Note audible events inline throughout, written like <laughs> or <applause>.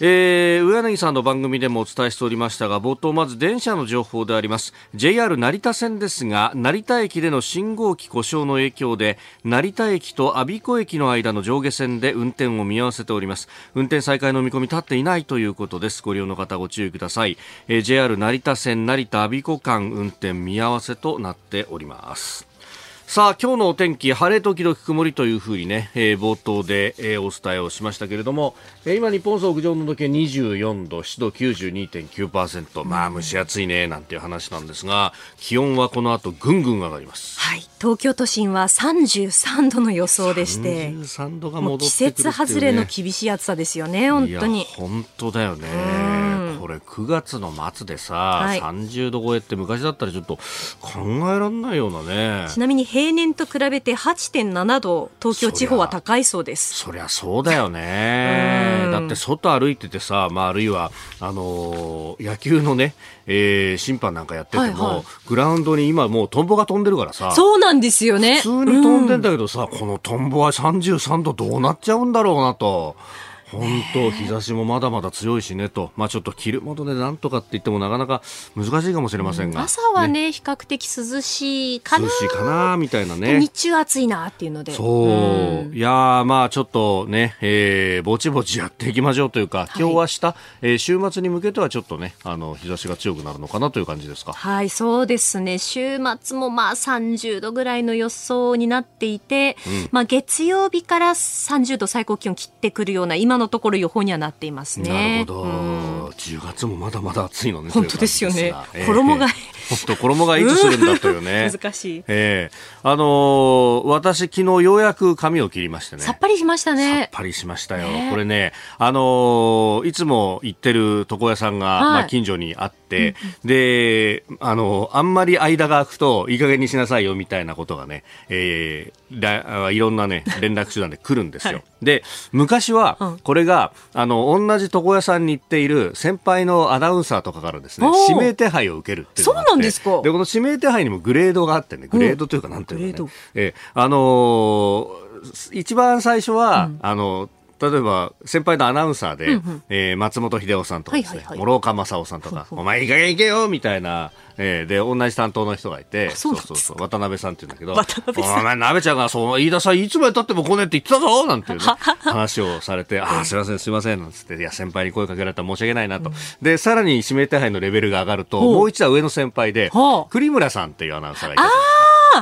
えー、上柳さんの番組でもお伝えしておりましたが冒頭まず電車の情報であります。JR 成田線ですが成田駅での信号機故障の影響で成田駅と我孫子駅の間の上下線で運転を見合わせております。運転再開の見込み立っていないということです。ご利用の方ご注意ください、えー、JR 成田線成田我孫子間運転見合わせとなっております。さあ今日のお天気晴れ時々曇りというふうにね、えー、冒頭で、えー、お伝えをしましたけれども、えー、今日本屋上の時計24度湿度92.9%まあ蒸し暑いねなんていう話なんですが気温はこの後ぐんぐん上がります。はい。東京都心は33度の予想でして33度が戻って、ね、季節外れの厳しい暑さですよね本当に。本当だよね。これ9月の末でさ、はい、30度超えって昔だったらちょっと考えられないようなね。ちなみに平年と比べて8.7度東京地方は高いそうです。そりゃそうだよね。だって外歩いててさ、まあ、あるいはあのー、野球のねえー、審判なんかやってても、はいはい、グラウンドに今もうトンボが飛んでるからさ。そうなんですよね。普通に飛んでんだけどさ、うん、このトンボは33度どうなっちゃうんだろうなと。本当、日差しもまだまだ強いしねと、まあ、ちょっと着るものでなんとかって言ってもなかなか難しいかもしれませんが、うん、朝はね、ね、比較的涼しいかな。涼しいかなみたいなね。日中暑いなっていうので。そう、うん、いやまあちょっとね、えー、ぼちぼちやっていきましょうというか、今日明日、えー、週末に向けてはちょっとねあの日差しが強くなるのかなという感じですか？はいそうですね。週末もまあ30度ぐらいの予想になっていて、うん、まあ月曜日から30度最高気温切ってくるような今のところ予報にはなっていますね。なるほど、うん、10月もまだまだ暑いのね。本当ですよね。<laughs> えー、衣替え。<laughs> 本当衣替えいつするんだというね。<laughs> 難しい。ええー、あのー、私昨日ようやく髪を切りましてね。さっぱりしましたね。さっぱりしましたよ。これね、あのいつも行ってる床屋さんが、はい、まあ近所にあって、うん、で、あのあんまり間が空くといい加減にしなさいよみたいなことがね、えー、いろんなね <laughs> 連絡手段で来るんですよ。はい、で昔はこれが、あの同じ床屋さんに行っている先輩のアナウンサーとかからですね指名手配を受けるっていうそうなんですか。でこの指名手配にもグレードがあってねグレードというかなんていうかね、えあのー、一番最初は、うん、あの例えば先輩のアナウンサーで、うんうん、えー、松本秀夫さんとかですね、はいはいはい、諸岡正夫さんとか、お前いい加減行けよみたいな、えー、で同じ担当の人がいてそうそうそう渡辺さんって言うんだけどお前鍋ちゃんがそう飯田さんいつまでたっても来ねって言ってたぞなんていう、ね、話をされてあすいませんすいませんなんつっていや先輩に声かけられたら申し訳ないなと、うん、でさらに指名手配のレベルが上がるともう一段上の先輩で栗村さんっていうアナウンサーがいて。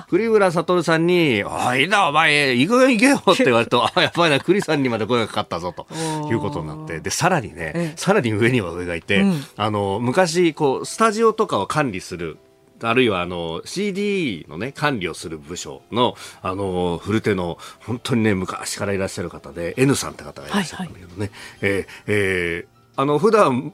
栗村悟さんに、おいだ、お前、行くよ行けよって言われると、あ、やっぱりな、栗さんにまで声がかかったぞ、ということになって、で、さらにね、さらに上には上がいて、うん、あの、昔、こう、スタジオとかを管理する、あるいはあの CD のね管理をする部署のあの古手の本当にね昔からいらっしゃる方で N さんって方がいらっしゃるんだけどね、はいはい、えー、えーあの、普段、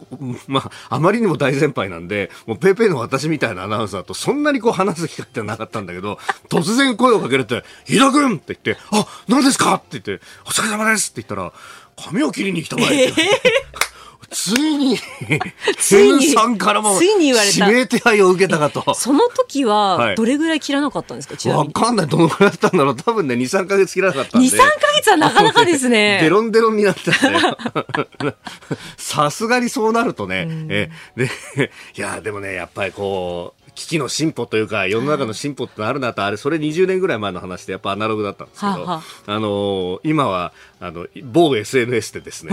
まあ、あまりにも大先輩なんで、もうペーペーの私みたいなアナウンサーとそんなにこう話す機会ってなかったんだけど、突然声をかけるって、ひだくんって言って、あ、何ですか？って言って、お疲れ様です！って言ったら、髪を切りに来たまえって。えーついに、ついに、さんからも、ついに言われた。指名手配を受けたかと。その時は、どれぐらい切らなかったんですか、はい、わかんない。どのぐらいだったんだろう。多分ね、2、3か月切らなかったんで。2、3か月はなかなかですね。<laughs> デロンデロンになったんで。<laughs> さすがにそうなるとね。え、で、いや、でもね、やっぱりこう、機器の進歩というか世の中の進歩ってあるなとあれそれ20年ぐらい前の話でやっぱアナログだったんですけど、あの今はあの某 SNS でですね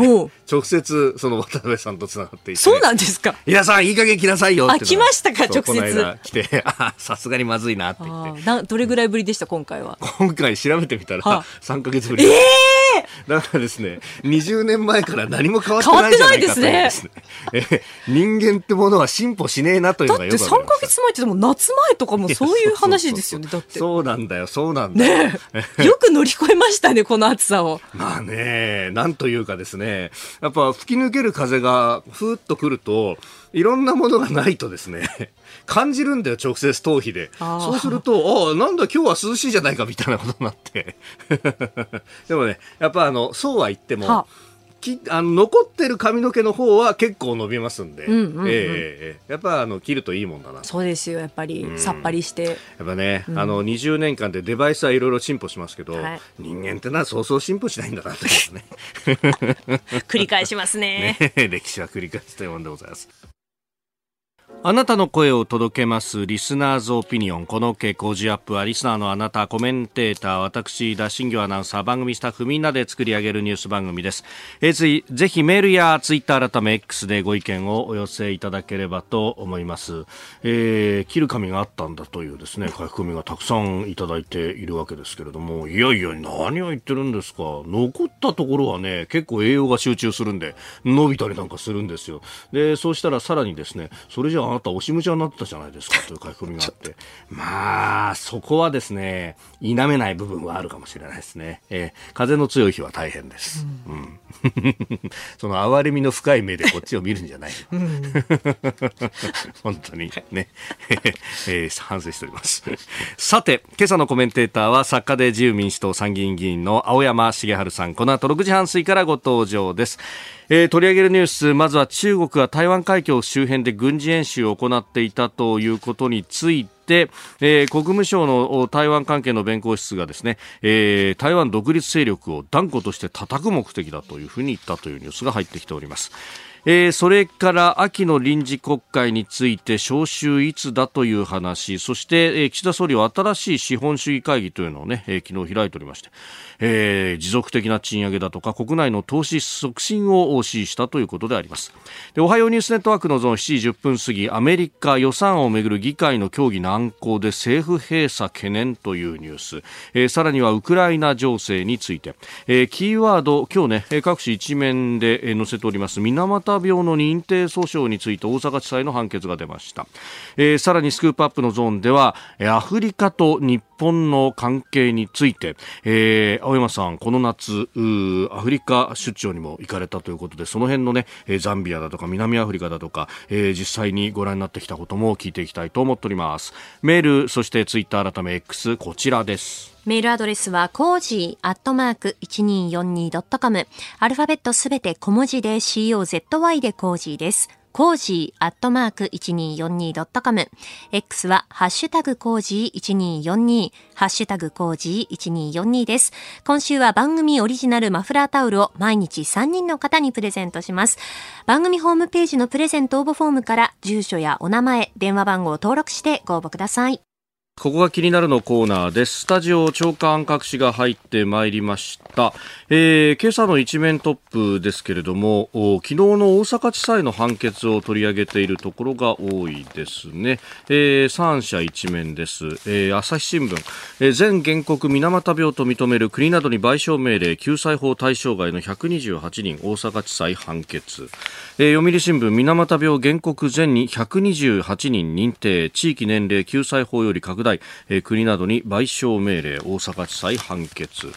直接その渡辺さんとつながっていて、そうなんですか。皆さんいい加減来なさいよってあ来ましたか直接。来て <laughs> さすがにまずいなって言って。などれぐらいぶりでした今回は？今回調べてみたら3か月ぶりええー、だからですね20年前から何も変わってないじゃないかというですねえ人間ってものは進歩しねえなというのがよくわかりました3か月前ってでも夏前とかもそういう話ですよね、だって。そうなんだよ、そうなんだよ。ね <laughs> よく乗り越えましたね、この暑さを。まあね、なんというかですね、やっぱ吹き抜ける風がふーっとくると、いろんなものがないとですね感じるんだよ直接頭皮で。そうするとああなんだ今日は涼しいじゃないかみたいなことになって。<laughs> でもねやっぱあのそうは言っても、は。あきあの残ってる髪の毛の方は結構伸びますんで、うんうんうん、えー、やっぱあの切るといいもんだな。そうですよやっぱり、うん、さっぱりして。やっぱね、うん、あの20年間でデバイスはいろいろ進歩しますけど、はい、人間ってのはそうそう進歩しないんだなとね繰り返しますねね歴史は繰り返しというもんでございますあなたの声を届けますリスナーズオピニオン。この傾向ジアップはリスナーのあなたコメンテーター。私田新業アナウンサー番組スタッフみんなで作り上げるニュース番組です、えー、ぜひメールやツイッター改め X でご意見をお寄せいただければと思います、えー、切る髪があったんだというですね書き込みがたくさんいただいているわけですけれども。いやいや何を言ってるんですか。残ったところはね結構栄養が集中するんで伸びたりなんかするんですよ。でそうしたらさらにですねそれじゃなたおしむちゃになってたじゃないですか <laughs> という書き込みがあって、まあ、そこはですね、否めない部分はあるかもしれないですね。えー、風の強い日は大変です。うん、うん、<laughs> その哀れみの深い目でこっちを見るんじゃない。うん、<laughs> 本当にね、えー、反省しております。さて、今朝のコメンテーターは作家で自由民主党参議院議員の青山茂春さん。この後6時半過ぎからご登場です。えー、取り上げるニュースまずは中国が台湾海峡周辺で軍事演習を行っていたということについてえー、国務省の台湾関係の弁公室がですね、えー、台湾独立勢力を断固として叩く目的だというふうに言ったというニュースが入ってきております。えー、それから秋の臨時国会について召集いつだという話そして、えー、岸田総理は新しい資本主義会議というのをね、えー、昨日開いておりまして、えー、持続的な賃上げだとか国内の投資促進を指示したということであります。でおはようニュースネットワークのゾーン7時10分過ぎアメリカ予算をめぐる議会の協議難航で政府閉鎖懸念というニュース、えー、さらにはウクライナ情勢について、えー、キーワード今日ね各紙一面で載せております水俣病の認定訴訟について大阪地裁の判決が出ました、えー、さらにスクープアップのゾーンではアフリカと日本の関係について、えー、青山さん、この夏アフリカ出張にも行かれたということでその辺のね、ザンビアだとか南アフリカだとか、えー、実際にご覧になってきたことも聞いていきたいと思っております。メールそしてツイッター改め X こちらです。メールアドレスは、コージーアットマーク 1242.com。アルファベットすべて小文字で COZY でコージーです。コージーアットマーク 1242.com。X は、ハッシュタグコージー1242、ハッシュタグコージー1242です。今週は番組オリジナルマフラータオルを毎日3人の方にプレゼントします。番組ホームページのプレゼント応募フォームから住所やお名前、電話番号を登録してご応募ください。ここが気になるのコーナーです。スタジオ長官各紙が入ってまいりました。えー、今朝の一面トップですけれども、昨日の大阪地裁の判決を取り上げているところが多いですね。えー、三社一面です。えー、朝日新聞、えー、全原告水俣病と認める国などに賠償命令、救済法対象外の128人、大阪地裁判決。えー、読売新聞、水俣病原告全に128人認定、地域年齢救済法より拡大大、えー、国などに賠償命令大阪地裁判決。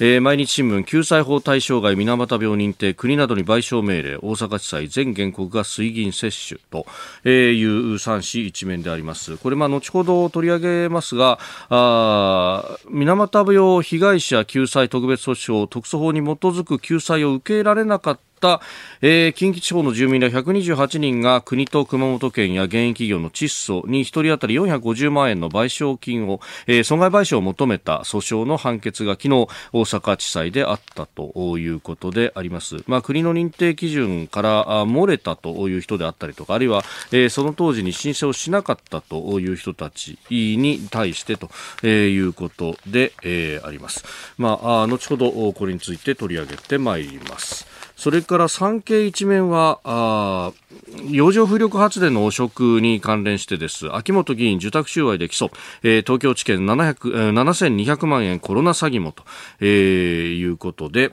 えー、毎日新聞救済法対象外水俣病認定国などに賠償命令大阪地裁全原告が水銀摂取と、えー、いう三紙一面であります。これまあ後ほど取り上げますがあ水俣病被害者救済特別措置法特措法に基づく救済を受けられなかった、えー、近畿地方の住民ら128人が国と熊本県や現役企業の窒素に1人当たり450万円の賠償金を、えー、損害賠償を求めた訴訟の判決が昨日大阪地裁であったということであります。まあ、国の認定基準から漏れたという人であったりとか、あるいは、えー、その当時に申請をしなかったという人たちに対してということで、えー、あります。まあ、後ほどこれについて取り上げてまいります。それから産経一面は、洋上風力発電の汚職に関連してです。秋元議員受託収賄で起訴、えー、東京地検700、7200万円コロナ詐欺もと、えー、いうことで、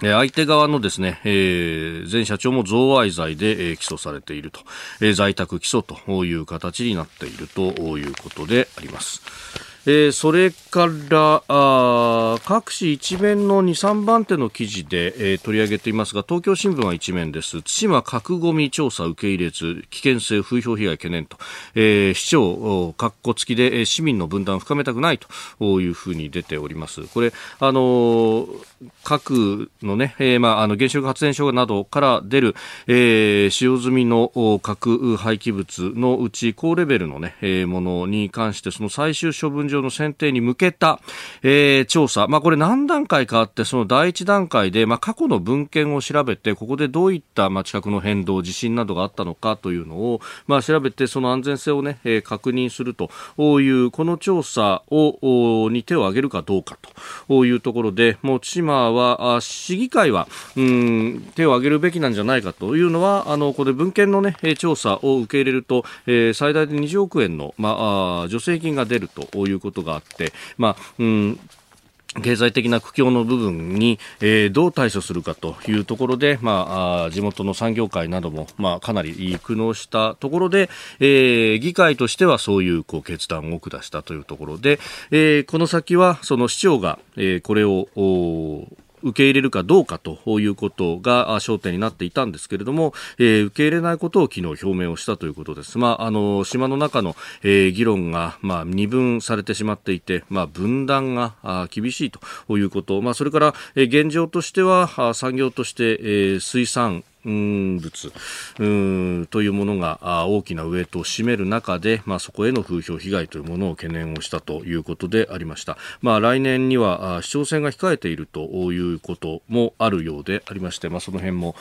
相手側のですね、えー、前社長も贈賄罪で、えー、起訴されていると、えー、在宅起訴という形になっているということであります。えー、それからあ各紙一面の2、3番手の記事で、えー、取り上げていますが東京新聞は一面です。対馬核ごみ調査受け入れず危険性風評被害懸念と、えー、市長括弧付きで市民の分断を深めたくないというふうに出ております。これあのー、核のね、えー、まああの原子力発電所などから出る、えー、使用済みの核廃棄物のうち高レベルのね、えー、ものに関してその最終処分場の選定に向けた、えー、調査、まあ、これ何段階かあって、その第一段階で、まあ、過去の文献を調べて、ここでどういった、まあ、地殻の変動、地震などがあったのかというのを、まあ、調べて、その安全性をね、えー、確認するという、この調査を、に手を挙げるかどうかというところで、もう千島は、市議会は、うん、手を挙げるべきなんじゃないかというのは、あの、これ文献のね、調査を受け入れると、えー、最大で20億円の、まあ、助成金が出るということがあって、まあ、うん経済的な苦境の部分に、えー、どう対処するかというところで、まあ、地元の産業界なども、まあ、かなり苦悩したところで、えー、議会としてはそういうこう決断を下したというところで、えー、この先はその市長が、え、これを受け入れるかどうかということが焦点になっていたんですけれども、えー、受け入れないことを昨日表明をしたということです。まあ、あの、島の中の、えー、議論が、まあ、二分されてしまっていて、まあ、分断が厳しいということ、まあ、それから、えー、現状としては、産業として、えー、水産、物うんというものが大きなウエイトを占める中で、まあ、そこへの風評被害というものを懸念をしたということでありました、まあ、来年には市長選が控えているということもあるようでありまして、まあ、その辺も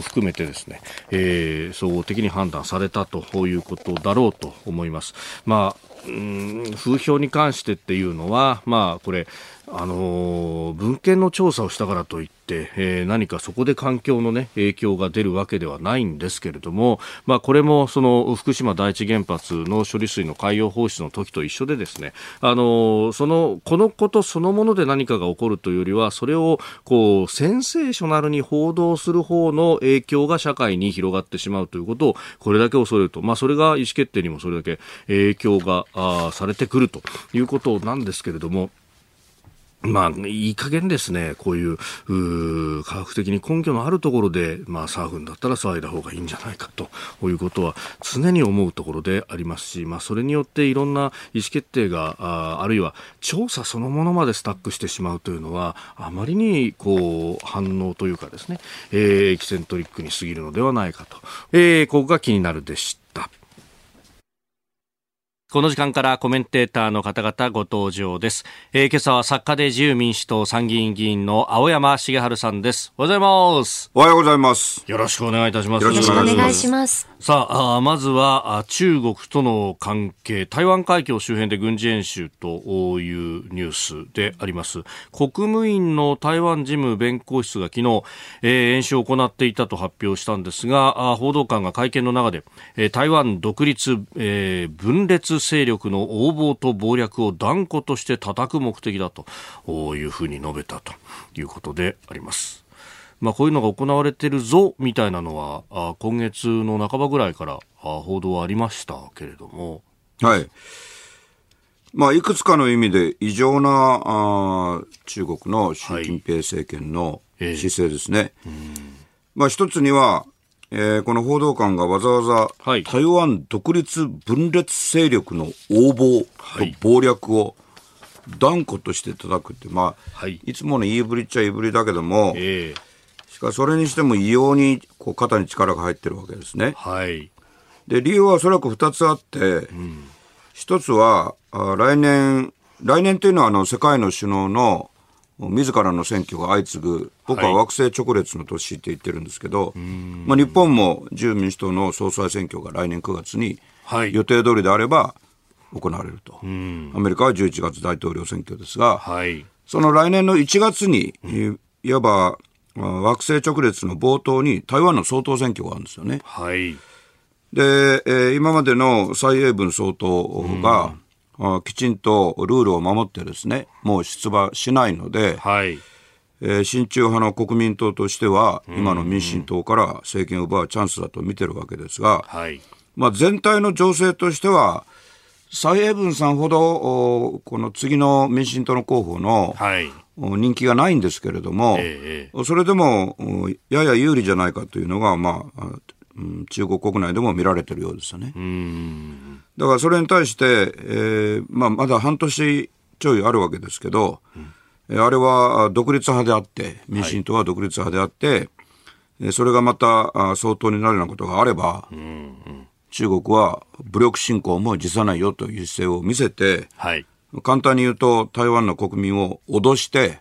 含めてですね、えー、総合的に判断されたということだろうと思います。まあうん風評に関してっていうのは、まあ、これ、あの、文献の調査をしたからといって、えー、何かそこで環境の、ね、影響が出るわけではないんですけれども、まあ、これもその福島第一原発の処理水の海洋放出の時と一緒でですね、あの、そのこのことそのもので何かが起こるというよりはそれをこうセンセーショナルに報道する方の影響が社会に広がってしまうということをこれだけ恐れると、まあ、それが意思決定にもそれだけ影響があされてくるということなんですけれども。まあ、いい加減ですね、こういう、う科学的に根拠のあるところで、まあ、騒ぐんだったら騒いだ方がいいんじゃないかということは常に思うところでありますし、まあ、それによっていろんな意思決定が、ああるいは調査そのものまでスタックしてしまうというのは、あまりに、こう、反応というかですね、えー、エキセントリックに過ぎるのではないかと、えー、ここが気になるでした。この時間からコメンテーターの方々ご登場です。えー、今朝は作家で自由民主党参議院議員の青山茂春さんです。おはようございます。おはようございます。よろしくお願いいたします。よろしくお願いします。さあ、あまずは中国との関係、台湾海峡周辺で軍事演習というニュースであります。国務院の台湾事務弁公室が昨日、えー、演習を行っていたと発表したんですが、報道官が会見の中で、えー、台湾独立、えー、分裂勢力の横暴と謀略を断固として叩く目的だというふうに述べたということであります。まあ、こういうのが行われてるぞみたいなのはあ今月の半ばぐらいからあ報道はありましたけれども。はい。まあ、いくつかの意味で異常なあ中国の習近平政権の姿勢ですね。はいえー、まあ、一つには、えー、この報道官がわざわざ、はい、台湾独立分裂勢力の横暴と謀略を断固として叩くって、まあ、はい、いつもの言いぶりっちゃ言いぶりだけども、えー、しかしそれにしても異様にこう肩に力が入ってるわけですね。はい、で理由はおそらく2つあって、うん、1つはあ来年来年というのはあの世界の首脳の自らの選挙が相次ぐ、僕は惑星直列の年って言ってるんですけど、はい、まあ、日本も自由民主党の総裁選挙が来年9月に予定通りであれば行われると、アメリカは11月大統領選挙ですが、はい、その来年の1月に、いわば惑星直列の冒頭に台湾の総統選挙があるんですよね。はい、で、えー、今までの蔡英文総統が、きちんとルールを守ってですね、もう出馬しないので、はい、えー、親中派の国民党としては、今の民進党から政権を奪うチャンスだと見てるわけですが、はい、まあ、全体の情勢としては、蔡英文さんほど、この次の民進党の候補の、はい。人気がないんですけれども、ええ、それでもやや有利じゃないかというのが、まあ、中国国内でも見られてるようですよね。だからそれに対して、えーまあ、まだ半年ちょいあるわけですけど、うん、あれは独立派であって、民進党は独立派であって、はい、それがまた相当になるようなことがあれば、うんうん、中国は武力侵攻も辞さないよという姿勢を見せて、はい、簡単に言うと台湾の国民を脅して、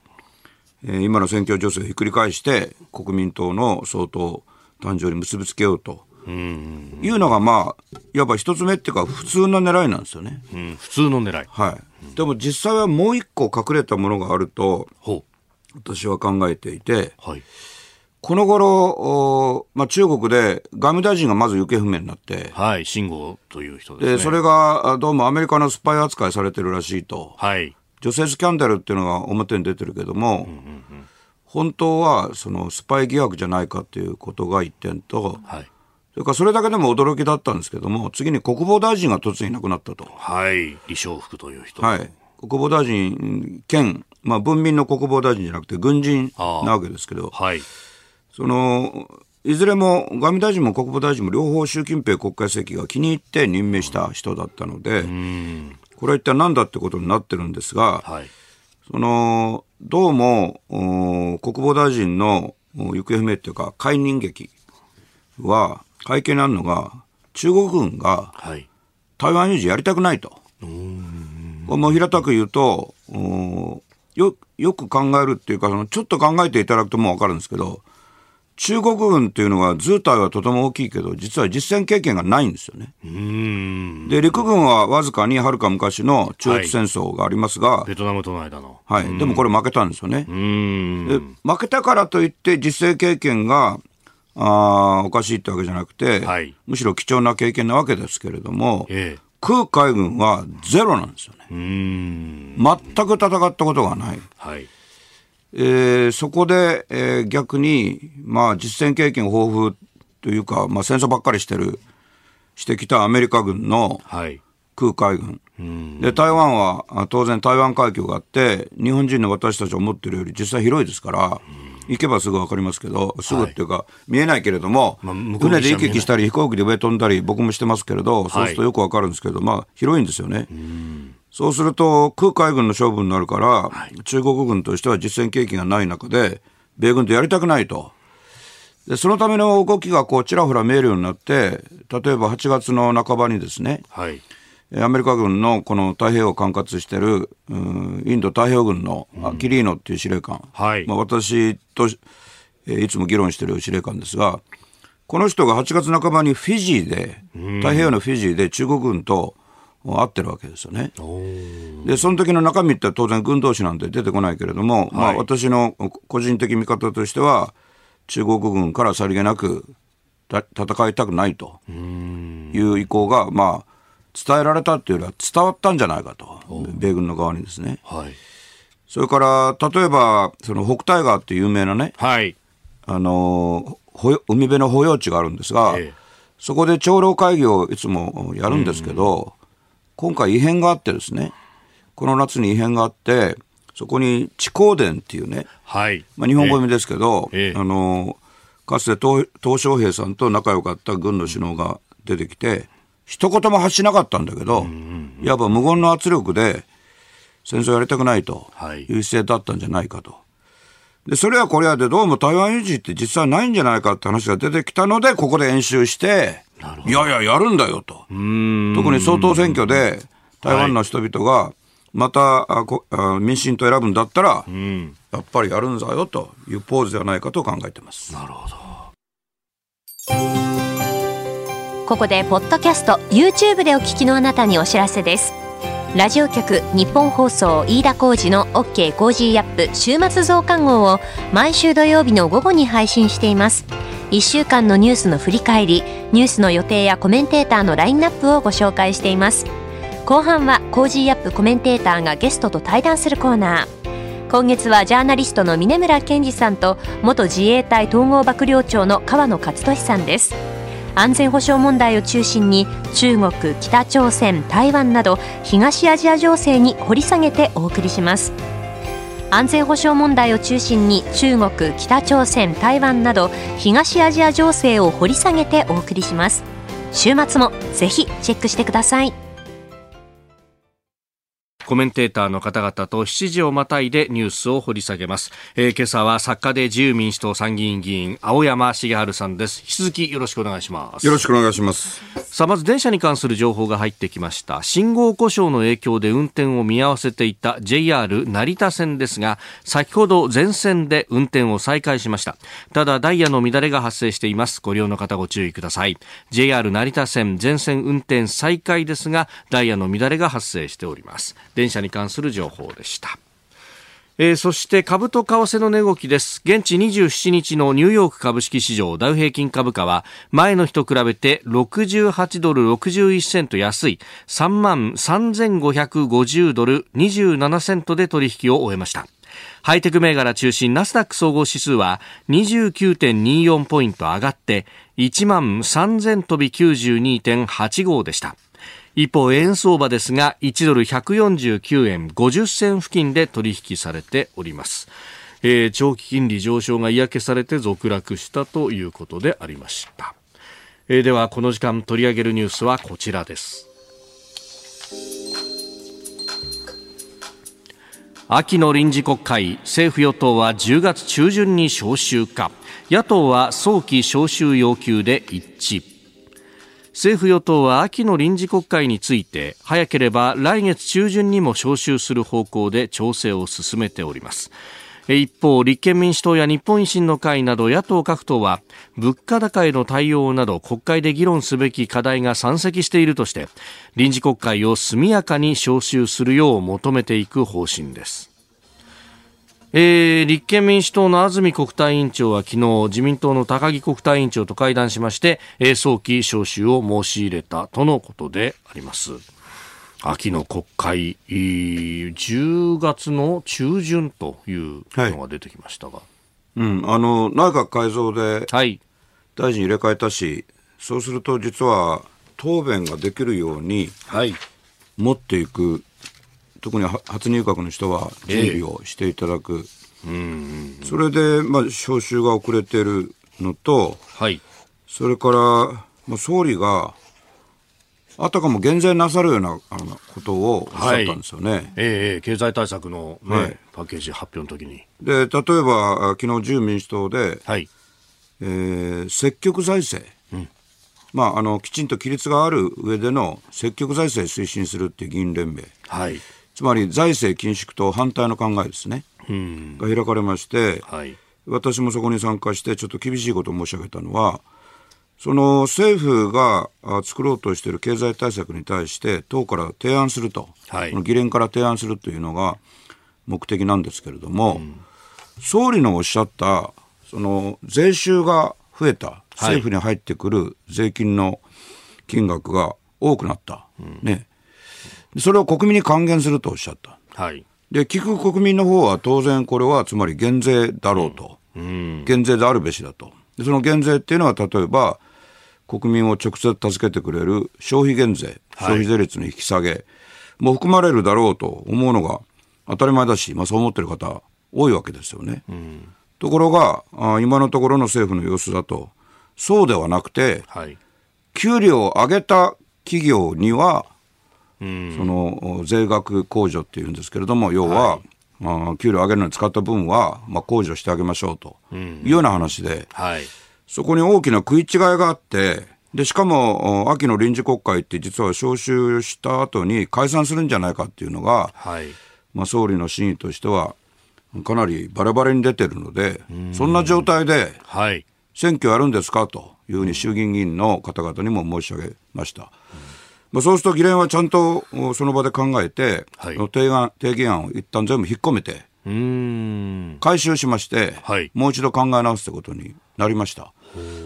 えー、今の選挙情勢をひっくり返して国民党の総統誕生に結びつけようと。いうのがまあ、いわば一つ目っていうか普通の狙いなんですよね。うん、普通の狙い。はい。でも実際はもう一個隠れたものがあると、私は考えていて、はい、この頃、まあ、中国で外務大臣がまず行方不明になって、はい、秦剛という人です、ね、で、それがどうもアメリカのスパイ扱いされてるらしいと。はい。女性スキャンダルっていうのが表に出てるけども、うんうんうん、本当はそのスパイ疑惑じゃないかということが一点と、はい、それからそれだけでも驚きだったんですけども、次に国防大臣が突然いなくなったと。はい、李承福という人。はい。国防大臣兼、まあ、文民の国防大臣じゃなくて軍人なわけですけど、はい。その、いずれも外務大臣も国防大臣も両方習近平国家主席が気に入って任命した人だったので、これは一体何だってことになってるんですが、はい、その、どうも、国防大臣の行方不明っていうか、解任劇は、背景にあるのが、中国軍が台湾有事やりたくないと。もう平たく言うと、よよく考えるっていうか、そのちょっと考えていただくともう分かるんですけど、中国軍っていうのは図体はとても大きいけど、実は実戦経験がないんですよね。で、陸軍はわずかにはるか昔の中越戦争がありますが、はい、ベトナムとの間の。はい。でもこれ負けたんですよね。で負けたからといって実戦経験が、あおかしいってわけじゃなくて、はい、むしろ貴重な経験なわけですけれども、ええ、空海軍はゼロなんですよね。全く戦ったことがない。はいえー、そこで、えー、逆に、まあ、実戦経験豊富というか、まあ、戦争ばっかりしてる、してきたアメリカ軍の空海軍。はい、で、台湾は当然台湾海峡があって、日本人の私たちが思ってるより実際広いですから、行けばすぐ分かりますけど、すぐっていうか、はい、見えないけれども、まあ、船で行き来したり、飛行機で上飛んだり、僕もしてますけれど、そうするとよく分かるんですけど、まあ、広いんですよね。そうすると、空海軍の勝負になるから、はい、中国軍としては実戦経験がない中で、米軍とやりたくないと。で、そのための動きがこう、ちらほら見えるようになって、例えば8月の半ばにですね、はい、アメリカ軍のこの太平洋を管轄している、インド太平洋軍のアキリーノっていう司令官、はい、まあ、私と、えいつも議論している司令官ですが、この人が8月半ばにフィジーで、太平洋のフィジーで中国軍と合ってるわけですよね。で、その時の中身って当然軍同士なんで出てこないけれども、はい、まあ私の個人的見方としては、中国軍からさりげなく戦いたくないという意向が、まあ、伝えられたっていうよりは伝わったんじゃないかと、米軍の側にですね。はい、それから、例えば、その北大河っていう有名なね、はい、あの、海辺の保養地があるんですが、ええ、そこで長老会議をいつもやるんですけど、今回異変があってですね、この夏に異変があって、そこに地高殿っていうね、はい。まあ、日本語読みですけど、ええ、あの、かつて東小平さんと仲良かった軍の首脳が出てきて、一言も発しなかったんだけど、やっぱ無言の圧力で戦争やりたくないという姿勢だったんじゃないかと。で、それはこれはでどうも台湾有事って実際ないんじゃないかって話が出てきたので、ここで演習して、いやいや、やるんだよと。特に総統選挙で台湾の人々が、また、あこあ民進党選ぶんだったら、やっぱりやるんだよというポーズではないかと考えてます。なるほど。ここで、ポッドキャスト、YouTube でお聞きのあなたにお知らせです。ラジオ局ニッポン放送飯田浩司の OK コージーアップ週末増刊号を毎週土曜日の午後に配信しています。1週間のニュースの振り返りニュースの予定やコメンテーターのラインナップをご紹介しています後半はコージーアップコメンテーターがゲストと対談するコーナー今月はジャーナリストの峯村健司さんと元自衛隊統合幕僚長の河野克俊さんです安全保障問題を中心に中国、北朝鮮、台湾など東アジア情勢に掘り下げてお送りします。安全保障問題を中心に中国、北朝鮮、台湾など東アジア情勢を掘り下げてお送りします。週末もぜひチェックしてください。コメンテーターの方々と7時をまたいでニュースを掘り下げます、えー、今朝は作家で自由民主党参議院議員青山茂春さんです。引き続きよろしくお願いします。よろしくお願いします。さあまず電車に関する情報が入ってきました。信号故障の影響で運転を見合わせていた JR 成田線ですが先ほど全線で運転を再開しました。ただダイヤの乱れが発生しています。ご利用の方ご注意ください。JR 成田線全線運転再開ですがダイヤの乱れが発生しております電車に関する情報でした。えー、そして株と為替の値動きです。現地27日のニューヨーク株式市場ダウ平均株価は前の日と比べて68ドル61セント安い3万3550ドル27セントで取引を終えました。ハイテク銘柄中心ナスダック総合指数は29.24ポイント上がって1万3000飛び92.85でした。一方円相場ですが1ドル149円50銭付近で取引されております、えー、長期金利上昇が嫌気されて続落したということでありました、えー、ではこの時間取り上げるニュースはこちらです。秋の臨時国会政府与党は10月中旬に召集か。野党は早期召集要求で一致。政府与党は秋の臨時国会について早ければ来月中旬にも召集する方向で調整を進めております。一方立憲民主党や日本維新の会など野党各党は物価高への対応など国会で議論すべき課題が山積しているとして臨時国会を速やかに召集するよう求めていく方針です。えー、立憲民主党の安住国対委員長は昨日自民党の高木国対委員長と会談しまして、えー、早期招集を申し入れたとのことであります。秋の国会10月の中旬というのが出てきましたが、はい、うん、あの内閣改造で大臣入れ替えたし、はい、そうすると実は答弁ができるように持っていく特に初入閣の人は準備をしていただく、えー、それで、まあ、招集が遅れてるのと、はい、それから、まあ、総理があたかも減税なさるようなあのことをおっしゃったんですよね。はい、ええー、経済対策のね、はい、パッケージ発表の時に。で、例えば、昨日自由民主党で、はい、えー、積極財政。うん、まあ、あの、きちんと規律がある上での積極財政推進するっていう議員連盟。はい。つまり財政緊縮と反対の考えですね、が開かれまして、はい、私もそこに参加してちょっと厳しいことを申し上げたのはその政府が作ろうとしている経済対策に対して党から提案すると、はい、この議連から提案するというのが目的なんですけれども、うん、総理のおっしゃったその税収が増えた政府に入ってくる税金の金額が多くなった、ね、それを国民に還元するとおっしゃった。はい。で、聞く国民の方は当然これはつまり減税だろうと。うん、減税であるべしだと。でその減税っていうのは例えば、国民を直接助けてくれる消費減税、消費税率の引き下げも含まれるだろうと思うのが当たり前だし、まあそう思ってる方多いわけですよね。うん、ところがあ、今のところの政府の様子だと、そうではなくて、はい、給料を上げた企業にはその税額控除っていうんですけれども、要は、はい、給料上げるのに使った分は、まあ、控除してあげましょうというような話で、はい、そこに大きな食い違いがあって、で、しかも、秋の臨時国会って実は召集した後に解散するんじゃないかっていうのが、はい、まあ、総理の真意としては、かなりバラバラに出てるので、そんな状態で、選挙やるんですかというふうに衆議院議員の方々にも申し上げました。まあ、そうすると議連はちゃんとその場で考えて、はい、提案提言案を一旦全部引っ込めて、回収しまして、はい、もう一度考え直すということになりました。だか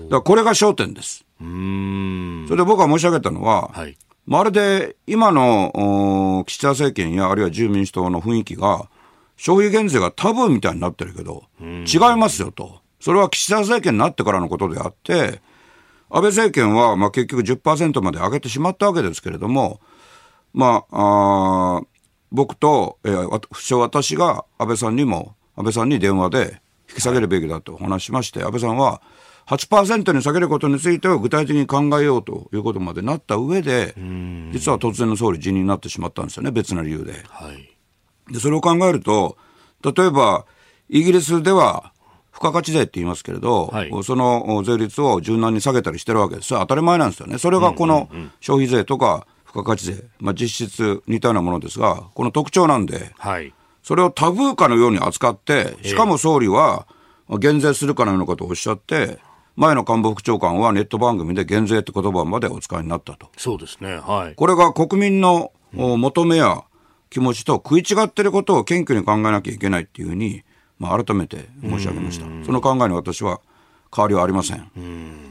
らこれが焦点です。それで僕が申し上げたのは、はい、まるで今の岸田政権やあるいは自由民主党の雰囲気が、消費減税がタブーみたいになってるけど、違いますよと。それは岸田政権になってからのことであって、安倍政権は、まあ、結局10%まで上げてしまったわけですけれども、まあ、あ僕と、えー、不詳私が安倍さんにも、安倍さんに電話で引き下げるべきだとお話しまして、安倍さんは、8%に下げることについては具体的に考えようということまでなった上で、実は突然の総理辞任になってしまったんですよね、別な理由で。はい、でそれを考えると、例えば、イギリスでは、付加価値税って言いますけれど、はい、その税率を柔軟に下げたりしてるわけです。当たり前なんですよね。それがこの消費税とか付加価値税、まあ、実質似たようなものですが、この特徴なんで、はい、それをタブーかのように扱って、しかも総理は減税するかのようなことをおっしゃって、前の官房副長官はネット番組で減税って言葉までお使いになったと。そうですね。はい。これが国民の求めや気持ちと食い違っていることを謙虚に考えなきゃいけないっていうふうに、まあ、改めて申し上げました。その考えに私は変わりはありません。うん。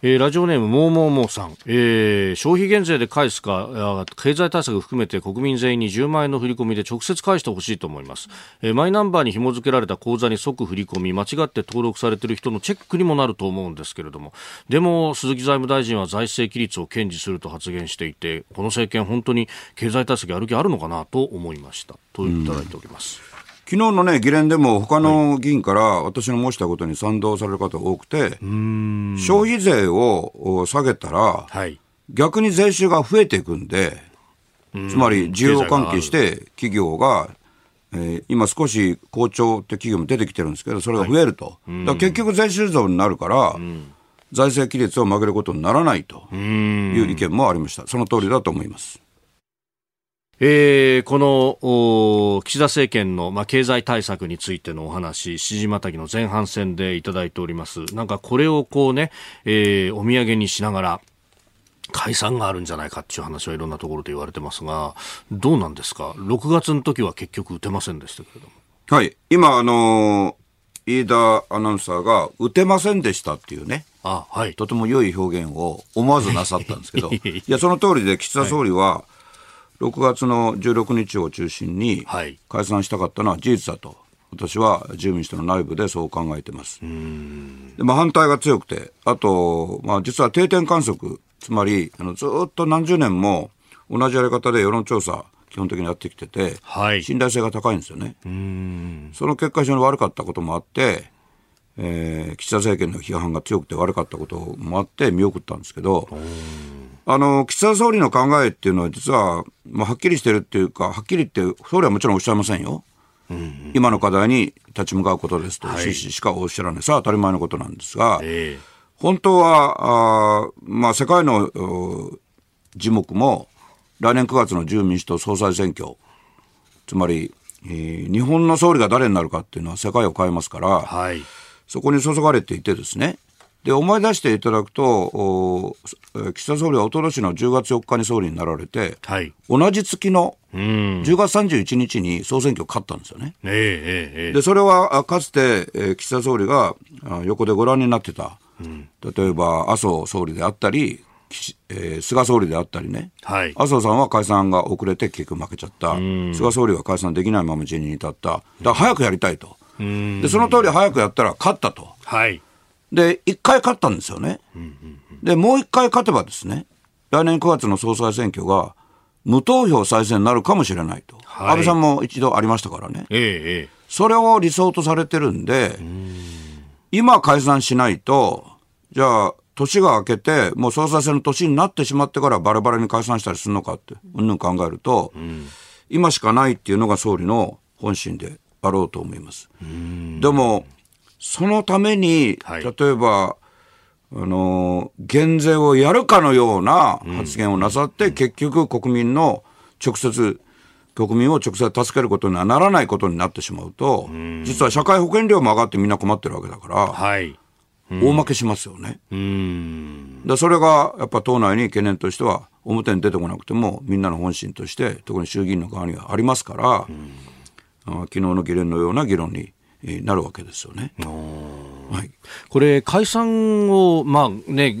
えー、ラジオネームもーもーもーさん、えー、消費減税で返すか経済対策含めて国民全員に10万円の振り込みで直接返してほしいと思います、えー、マイナンバーに紐付けられた口座に即振り込み間違って登録されている人のチェックにもなると思うんですけれども。でも鈴木財務大臣は財政規律を堅持すると発言していてこの政権本当に経済対策やる気あるのかなと思いました。といただいております、昨日のね、議連でも他の議員から私の申したことに賛同される方が多くて、消費税を下げたら、はい、逆に税収が増えていくんで、つまり需要関係して企業が、えー、今少し好調って企業も出てきてるんですけど、それが増えると。はい、だ結局税収増になるから、財政規律を曲げることにならないという意見もありました。その通りだと思います。えー、この岸田政権の、まあ、経済対策についてのお話、支持またぎの前半戦でいただいております。なんかこれをこうね、えー、お土産にしながら、解散があるんじゃないかっていう話はいろんなところで言われてますが、どうなんですか ?6 月の時は結局打てませんでしたけれども。はい。今、あのー、飯田アナウンサーが打てませんでしたっていうね。あ、はい。とても良い表現を思わずなさったんですけど、<laughs> いや、その通りで岸田総理は、はい6月の16日を中心に解散したかったのは事実だと。私は自由民主党の内部でそう考えてます。でまあ、反対が強くて、あと、まあ、実は定点観測、つまりあのずっと何十年も同じやり方で世論調査、基本的にやってきてて、はい、信頼性が高いんですよね。その結果、非常に悪かったこともあって、えー、岸田政権の批判が強くて悪かったこともあって見送ったんですけど、あの、岸田総理の考えっていうのは実は、まあ、はっきりしてるっていうか、はっきり言って、総理はもちろんおっしゃいませんよ。うんうん、今の課題に立ち向かうことですと、趣旨しかおっしゃらない。さあ、当たり前のことなんですが、えー、本当は、あまあ、世界の樹木も、来年9月の自由民主党総裁選挙、つまり、えー、日本の総理が誰になるかっていうのは世界を変えますから、はい、そこに注がれていてですね、で思い出していただくと岸田総理はおととしの10月4日に総理になられて、はい、同じ月の10月31日に総選挙勝ったんですよね。えーえー、でそれはかつて、えー、岸田総理が横でご覧になってた、うん、例えば麻生総理であったりえー、菅総理であったりね、はい、麻生さんは解散が遅れて結局負けちゃった、菅総理は解散できないまま辞任に至った、だから早くやりたいと、でその通り早くやったら勝ったと、はい、で、一回勝ったんですよね。で、もう一回勝てばですね、来年9月の総裁選挙が無投票再選になるかもしれないと。はい、安倍さんも一度ありましたからね。ええ、それを理想とされてるんで、ん今解散しないと、じゃあ、年が明けて、もう総裁選の年になってしまってからバラバラに解散したりするのかって、うんぬん考えると、今しかないっていうのが総理の本心であろうと思います。でも、そのために、はい、例えば、あの、減税をやるかのような発言をなさって、うん、結局国民の直接、国民を直接助けることにはならないことになってしまうと、うん、実は社会保険料も上がってみんな困ってるわけだから、はい、うん、大負けしますよね。でそれがやっぱ党内に懸念としては表に出てこなくてもみんなの本心として特に衆議院の側にはありますから、昨日の議連のような議論になるわけですよね。はい、これ、解散を、まあね、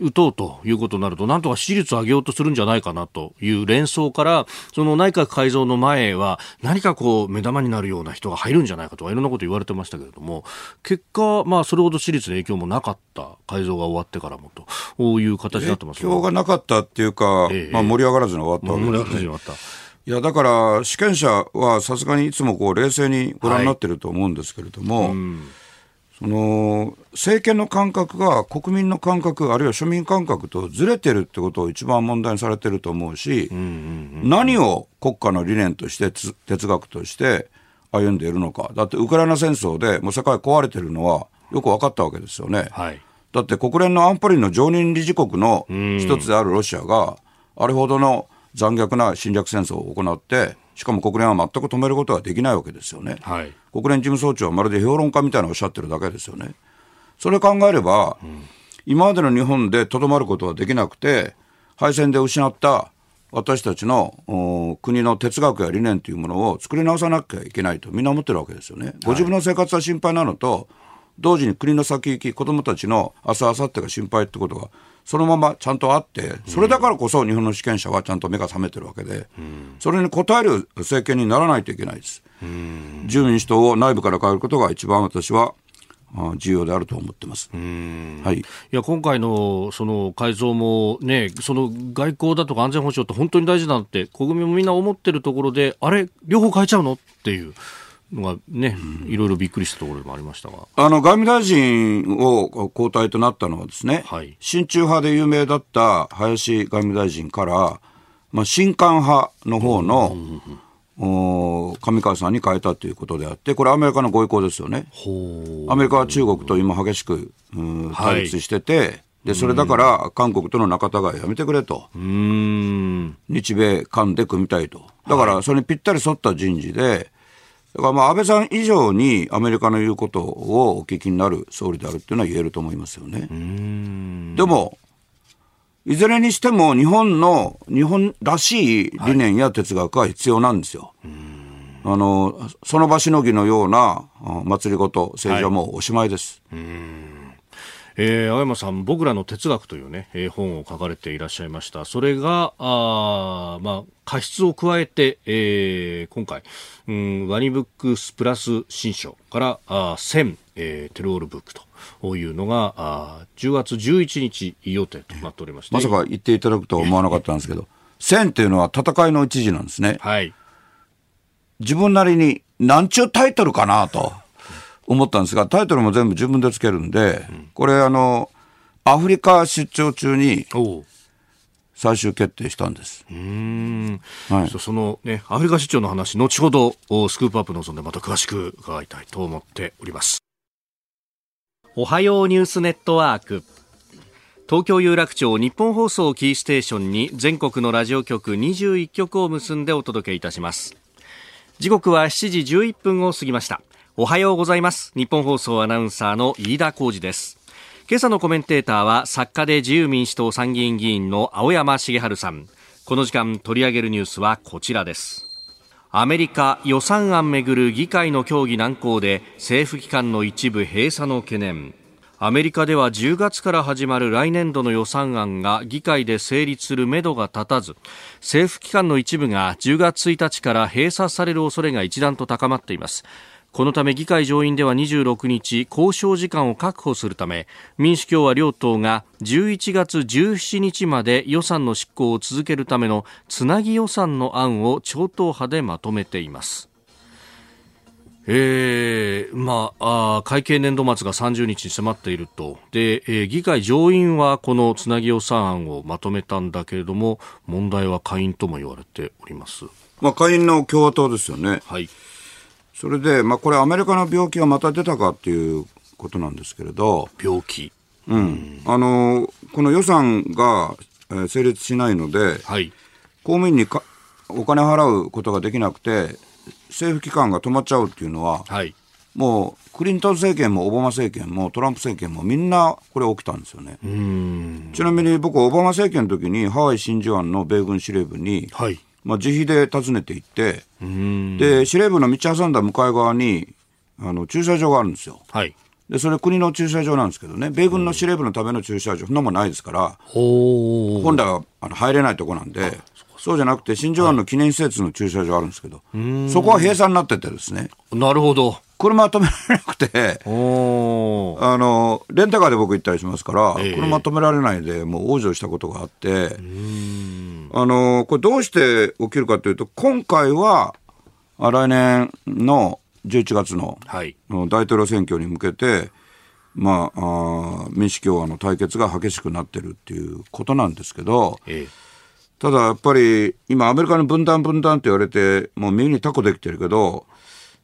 打とうということになると、なんとか支持率を上げようとするんじゃないかなという連想から、その内閣改造の前は、何かこう、目玉になるような人が入るんじゃないかとか、いろんなこと言われてましたけれども、結果、まあ、それほど支持率の影響もなかった、改造が終わってからもという形になってます影響がなかったっていうか、ええ、まあ、盛り上がらずに終わったわけです、ね、盛り上がらずに終わった。いやだから主権者はさすがにいつもこう冷静にご覧になってると思うんですけれども、はい。その政権の感覚が国民の感覚あるいは庶民感覚とずれてるってことを一番問題にされてると思うし、何を国家の理念として哲学として歩んでいるのか。だってウクライナ戦争でもう世界壊れてるのはよく分かったわけですよね。はい、だって国連の安保理の常任理事国の一つであるロシアがあれほどの残虐な侵略戦争を行ってしかも国連は全く止めることはできないわけですよね。はい、国連事務総長はまるで評論家みたいなおっしゃってるだけですよね。それ考えれば、うん、今までの日本でとどまることはできなくて、敗戦で失った私たちの国の哲学や理念というものを作り直さなきゃいけないとみんな思ってるわけですよね。ご自分の生活は心配なのと、同時に国の先行き、子どもたちの明日、明後日が心配ってことがそのままちゃんとあって、それだからこそ日本の主権者はちゃんと目が覚めてるわけで、それに応える政権にならないといけないです。自由民主党を内部から変えることが一番私は重要であると思ってます。はい。いや、今回のその改造もね、その外交だとか安全保障って本当に大事だって、国民もみんな思ってるところで、あれ、両方変えちゃうのっていう。のがね、いろいろびっくりしたところでもありましたが。あの、外務大臣を交代となったのはですね、はい、親中派で有名だった林外務大臣から、まあ、新韓派の方の、お上川さんに変えたということであって、これ、アメリカのご意向ですよね。アメリカは中国と今、激しく対立してて、はい、でそれだから韓国との仲違いやめてくれと、日米韓で組みたいと、だからそれにぴったり沿った人事で、だからまあ安倍さん以上にアメリカの言うことをお聞きになる総理であるっていうのは言えると思いますよね。でも、いずれにしても日本の、日本らしい理念や哲学は必要なんですよ。はい、あの、その場しのぎのような祭りごと、政治はもうおしまいです。はいえー、青山さん、僕らの哲学というね、えー、本を書かれていらっしゃいました。それが、あまあ、過失を加えて、えー、今回、うん、ワニブックスプラス新書からあ1000、えー、テロールブックというのがあ10月11日予定となっておりまして、まさか言っていただくとは思わなかったんですけど、1000っていうのは戦いの一時なんですね。はい。自分なりに、なんちゅうタイトルかなと思ったんですが、タイトルも全部自分でつけるんで、うん、これあの、アフリカ出張中に、最終決定したんです。うん。はい。そのね、アフリカ出張の話、後ほど、スクープアップのぞんでまた詳しく伺いたいと思っております。おはようニュースネットワーク。東京有楽町日本放送キーステーションに全国のラジオ局21局を結んでお届けいたします。時刻は7時11分を過ぎました。おはようございます。日本放送アナウンサーの飯田浩二です。今朝のコメンテーターは作家で自由民主党参議院議員の青山茂春さんこの時間取り上げるニュースはこちらですアメリカ予算案めぐる議会の協議難航で政府機関の一部閉鎖の懸念アメリカでは10月から始まる来年度の予算案が議会で成立するめどが立たず政府機関の一部が10月1日から閉鎖される恐れが一段と高まっていますこのため議会上院では26日交渉時間を確保するため民主共和両党が11月17日まで予算の執行を続けるためのつなぎ予算の案を超党派でまとめていますえー、まああ、会計年度末が30日に迫っていると。で、えー、議会上院はこのつなぎ予算案をまとめたんだけれども、問題は下院とも言われております。まあ、下院の共和党ですよね。はい。それで、まあ、これアメリカの病気がまた出たかっていうことなんですけれど。病気。うん。あの、この予算が、えー、成立しないので、はい、公務員にかお金払うことができなくて、政府機関が止まっちゃうっていうのは、はい、もうクリントン政権もオバマ政権もトランプ政権もみんなこれ起きたんですよね。ちなみに僕、オバマ政権の時にハワイ真珠湾の米軍司令部に、はいまあ、自費で訪ねて行って、で、司令部の道挟んだ向かい側に、あの、駐車場があるんですよ。はい。で、それ国の駐車場なんですけどね、米軍の司令部のための駐車場、そんなもんないですから、ほ本来はあの入れないとこなんで、そうじゃなくて、新庄湾の記念施設の駐車場あるんですけど、そこは閉鎖になっててですね、なるほど。車は止められなくて、あの、レンタカーで僕行ったりしますから、ええ。車止められないで、もう往生したことがあって、あの、これどうして起きるかというと、今回は、あ来年の11月の大統領選挙に向けて、まあ、あー民主共和の対決が激しくなってるっていうことなんですけど、えただやっぱり今アメリカの分断分断って言われてもう耳にタコできてるけど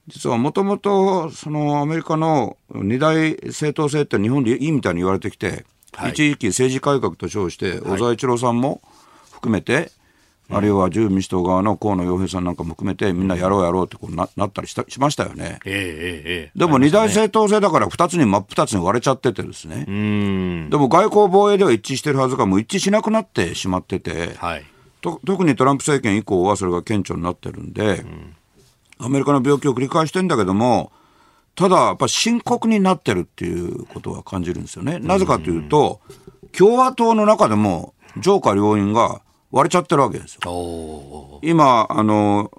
実はもともとそのアメリカの二大政党制って日本でいいみたいに言われてきて、はい一時期政治改革と称して小沢一郎さんも含めて、あるいは自由民主党側の河野洋平さんなんかも含めてみんなやろうやろうってこうななったりしたしましたよね。ええええええでも二大政党制だから二つに真っ二つに割れちゃっててですね。うーん。でも外交防衛では一致してるはずがもう一致しなくなってしまってて、はい。と特にトランプ政権以降はそれが顕著になってるんで、アメリカの病気を繰り返してんだけども、ただやっぱ深刻になってるっていうことは感じるんですよね。なぜかというと、共和党の中でも上下両院が割れちゃってるわけですよ。お今、あの、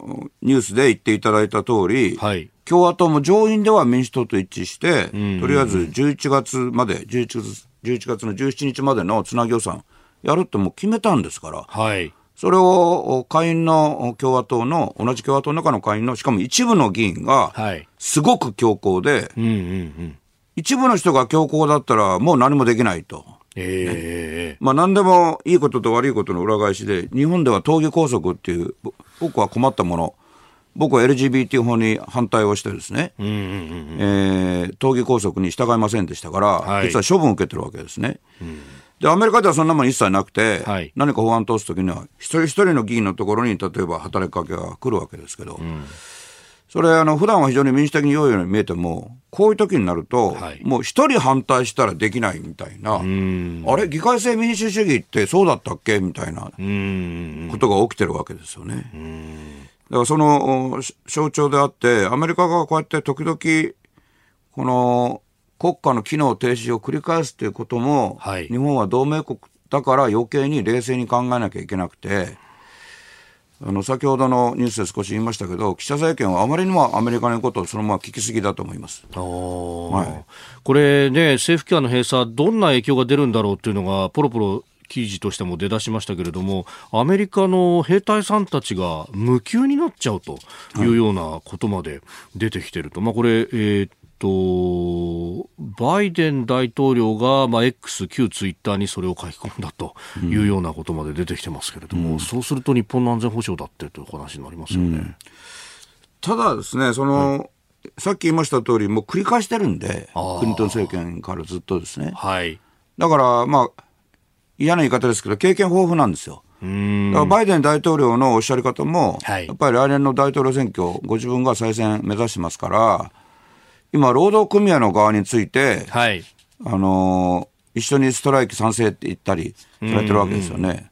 ニュースで言っていただいた通り、はい共和党も上院では民主党と一致して、とりあえず11月まで、11月 ,11 月の17日までのつなぎ予算やるってもう決めたんですから、はい。それを下院の共和党の、同じ共和党の中の下院の、しかも一部の議員が、はい。すごく強硬で、うんうんうん。一部の人が強硬だったらもう何もできないと。ええまあ何でもいいことと悪いことの裏返しで、日本では党議拘束っていう、ぼ僕は困ったもの、僕は LGBT 法に反対をしてですね、うんうんうん。えー党議拘束に従いませんでしたから、はい実は処分を受けてるわけですね。で、アメリカではそんなもん一切なくて、はい。何か法案通すときには、一人一人の議員のところに、例えば働きかけが来るわけですけど、それ、あの、普段は非常に民主的に良いように見えても、こういう時になると、はい。もう一人反対したらできないみたいな、あれ、議会制民主主義ってそうだったっけ？みたいなうん。ことが起きてるわけですよね。だからその象徴であって、アメリカがこうやって時々、この国家の機能停止を繰り返すということも、はい。日本は同盟国だから余計に冷静に考えなきゃいけなくて、あの先ほどのニュースで少し言いましたけど、岸田政権はあまりにもアメリカのことをそのまま聞きすぎだと思います。はい。これね、政府機関の閉鎖、どんな影響が出るんだろうっていうのが、ポロポロ記事としても出だしましたけれども、アメリカの兵隊さんたちが無給になっちゃうというようなことまで出てきてると、まあ、これ、えーっと、バイデン大統領が、まあ、X、旧ツイッターにそれを書き込んだというようなことまで出てきてますけれども、そうすると日本の安全保障だってという話になりますよね。ただですね、その、さっき言いました通り、もう繰り返してるんで、クリントン政権からずっとですね。はい。だから、まあ、嫌な言い方ですけど、経験豊富なんですよ。だからバイデン大統領のおっしゃり方も、はいやっぱり来年の大統領選挙、ご自分が再選目指してますから、今、労働組合の側について、はい。あのー一緒にストライキ賛成って言ったりされてるわけですよね。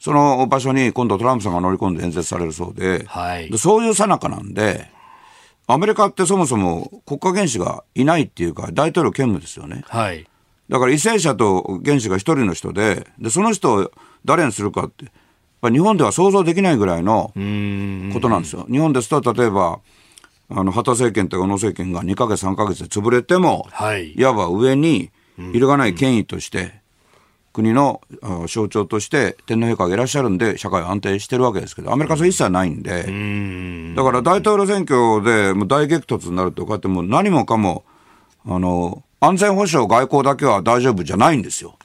その場所に今度トランプさんが乗り込んで演説されるそうで、はいでそういう最中なんで、アメリカってそもそも国家元首がいないっていうか、大統領兼務ですよね。はい。だから為政者と元首が一人の人で、で、その人を誰にするかって、日本では想像できないぐらいの。ことなんですよ。日本ですと、例えば、あの、畑政権と小野政権が2ヶ月、3ヶ月で潰れても、はいいわば上に、揺るがない権威として、国のあ象徴として天皇陛下がいらっしゃるんで、社会は安定してるわけですけど、アメリカはそれ一切ないんで、ん。だから大統領選挙でもう大激突になると、こうやってもう何もかも、あの、安全保障、外交だけは大丈夫じゃないんですよ。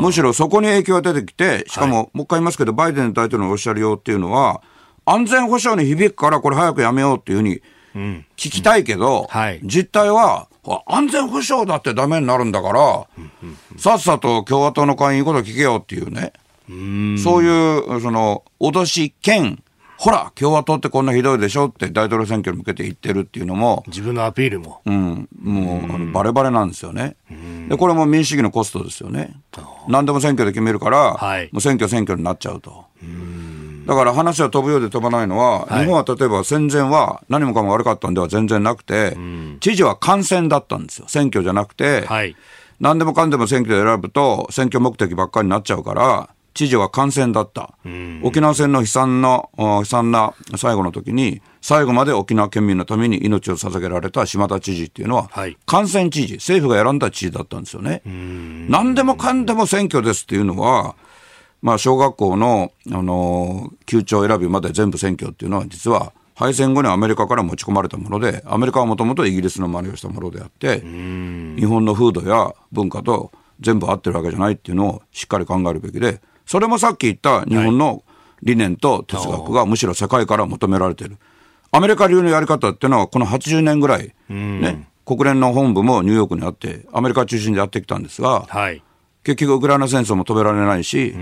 むしろそこに影響が出てきて、しかも、もう一回言いますけど、バイデン大統領のおっしゃるようっていうのは、安全保障に響くからこれ早くやめようっていうふうにうん。聞きたいけど、はい実態は、あ安全保障だってダメになるんだから、さっさと共和党の会員言うこと聞けよっていうね、そういう、その、脅し兼、ほら、共和党ってこんなひどいでしょって大統領選挙に向けて言ってるっていうのも、自分のアピールも。うん、もうあのバレバレなんですよね。で、これも民主主義のコストですよね。何でも選挙で決めるから、はいもう選挙選挙になっちゃうと。だだから話は飛ぶようで飛ばないのは、はい、日本は例えば戦前は何もかも悪かったんでは全然なくて、うん、知事は感染だったんですよ。選挙じゃなくて、はい、何でもかんでも選挙で選ぶと選挙目的ばっかりになっちゃうから、知事は感染だった。沖縄戦の悲惨な、悲惨な最後の時に、最後まで沖縄県民のために命を捧げられた島田知事っていうのは、はい、感染知事、政府が選んだ知事だったんですよね。何でもかんでも選挙ですっていうのは、まあ、小学校の、あの、級長選びまで全部選挙っていうのは、実は、敗戦後にアメリカから持ち込まれたもので、アメリカはもともとイギリスの真似をしたものであって、日本の風土や文化と全部合ってるわけじゃないっていうのをしっかり考えるべきで、それもさっき言った日本の理念と哲学がむしろ世界から求められている。アメリカ流のやり方っていうのは、この80年ぐらい、ね、国連の本部もニューヨークにあって、アメリカ中心でやってきたんですが、はい、結局、ウクライナ戦争も止められないし、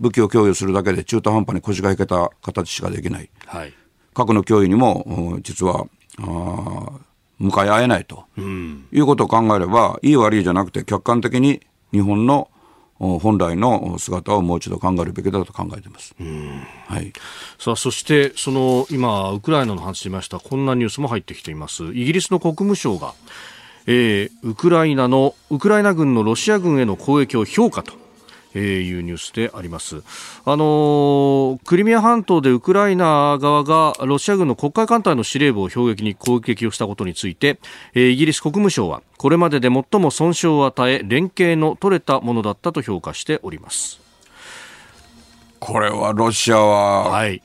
武器を供与するだけで中途半端に腰が引けた形しかできない。はい、核の脅威にも、実は、あ向かい合えないと、いうことを考えれば、いい悪いじゃなくて、客観的に日本の本来の姿をもう一度考えるべきだと考えています。はい、さあそしてその今ウクライナの話しました。こんなニュースも入ってきています。イギリスの国務省が、えー、ウクライナのウクライナ軍のロシア軍への攻撃を評価とえいうニュースであります。あのクリミア半島でウクライナ側がロシア軍の黒海艦隊の司令部を標的に攻撃をしたことについて、えイギリス国務省はこれまでで最も損傷を与え連携の取れたものだったと評価しております。これはロシアは、はい、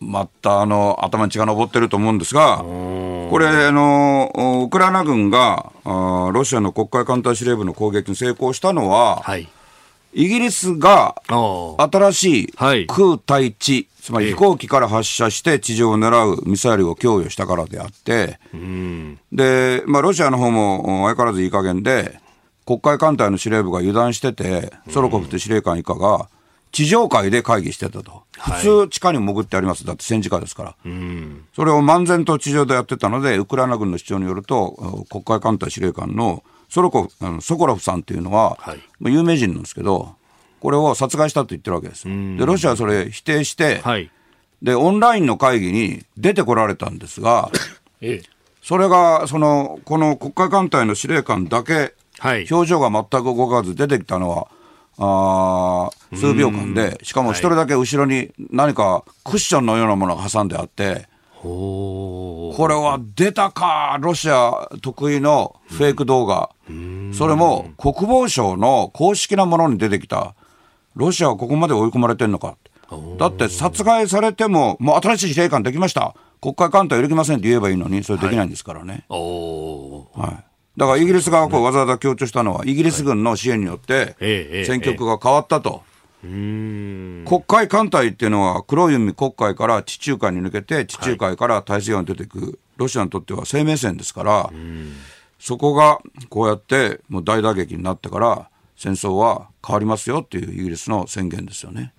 またあの頭に血が上ってると思うんですが、これあの、ウクライナ軍があロシアの黒海艦隊司令部の攻撃に成功したのは、はい、イギリスが新しい空対地、つまり飛行機から発射して地上を狙うミサイルを供与したからであって、で、まあ、ロシアの方も相変わらずいい加減で、国会艦隊の司令部が油断してて、ソロコフって司令官以下が、地上海で会議してたと。普通地下に潜ってあります。だって戦時下ですから。それを漫然と地上でやってたので、ウクライナ軍の主張によると、国会艦隊司令官のソロコあのソコロフさんっていうのは、はい、有名人なんですけど、これを殺害したと言ってるわけです。で、ロシアはそれ否定して、はい、で、オンラインの会議に出てこられたんですが、ええ、それが、その、この国家艦隊の司令官だけ、はい、表情が全く動かず出てきたのは、あ数秒間で、しかも一人だけ後ろに何かクッションのようなものが挟んであって、これは出たか、ロシア得意のフェイク動画、それも国防省の公式なものに出てきた、ロシアはここまで追い込まれてるのか、だって殺害されても、もう新しい司令官できました、国会艦隊揺るぎませんって言えばいいのに、それできないんですからね。はい、はいだからイギリス側がわざわざ強調したのは、イギリス軍の支援によって、戦局が変わったと。黒海艦隊っていうのは黒い海黒海から地中海に抜けて地中海から大西洋に出ていく、ロシアにとっては生命線ですから、そこがこうやってもう大打撃になってから戦争は変わりますよっていうイギリスの宣言ですよね。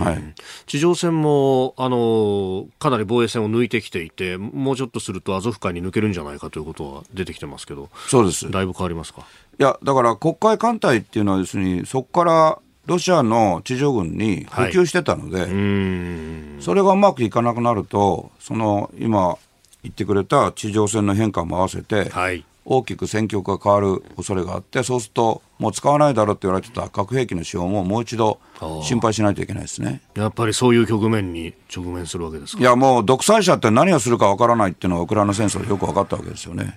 はい、地上戦もあのかなり防衛線を抜いてきていて、もうちょっとするとアゾフ海に抜けるんじゃないかということは出てきてますけど、そうです。だいぶ変わりますか？いや、だから黒海艦隊っていうのはですね、そこからロシアの地上軍に補給してたので、はい、それがうまくいかなくなると、その今言ってくれた地上戦の変化も合わせて、はい、大きく戦局が変わる恐れがあって、そうすると、もう使わないだろうって言われてた核兵器の使用ももう一度心配しないといけないですね。やっぱりそういう局面に直面するわけですいや、もう独裁者って何をするかわからないっていうのは、ウクライナ戦争でよく分かったわけですよね。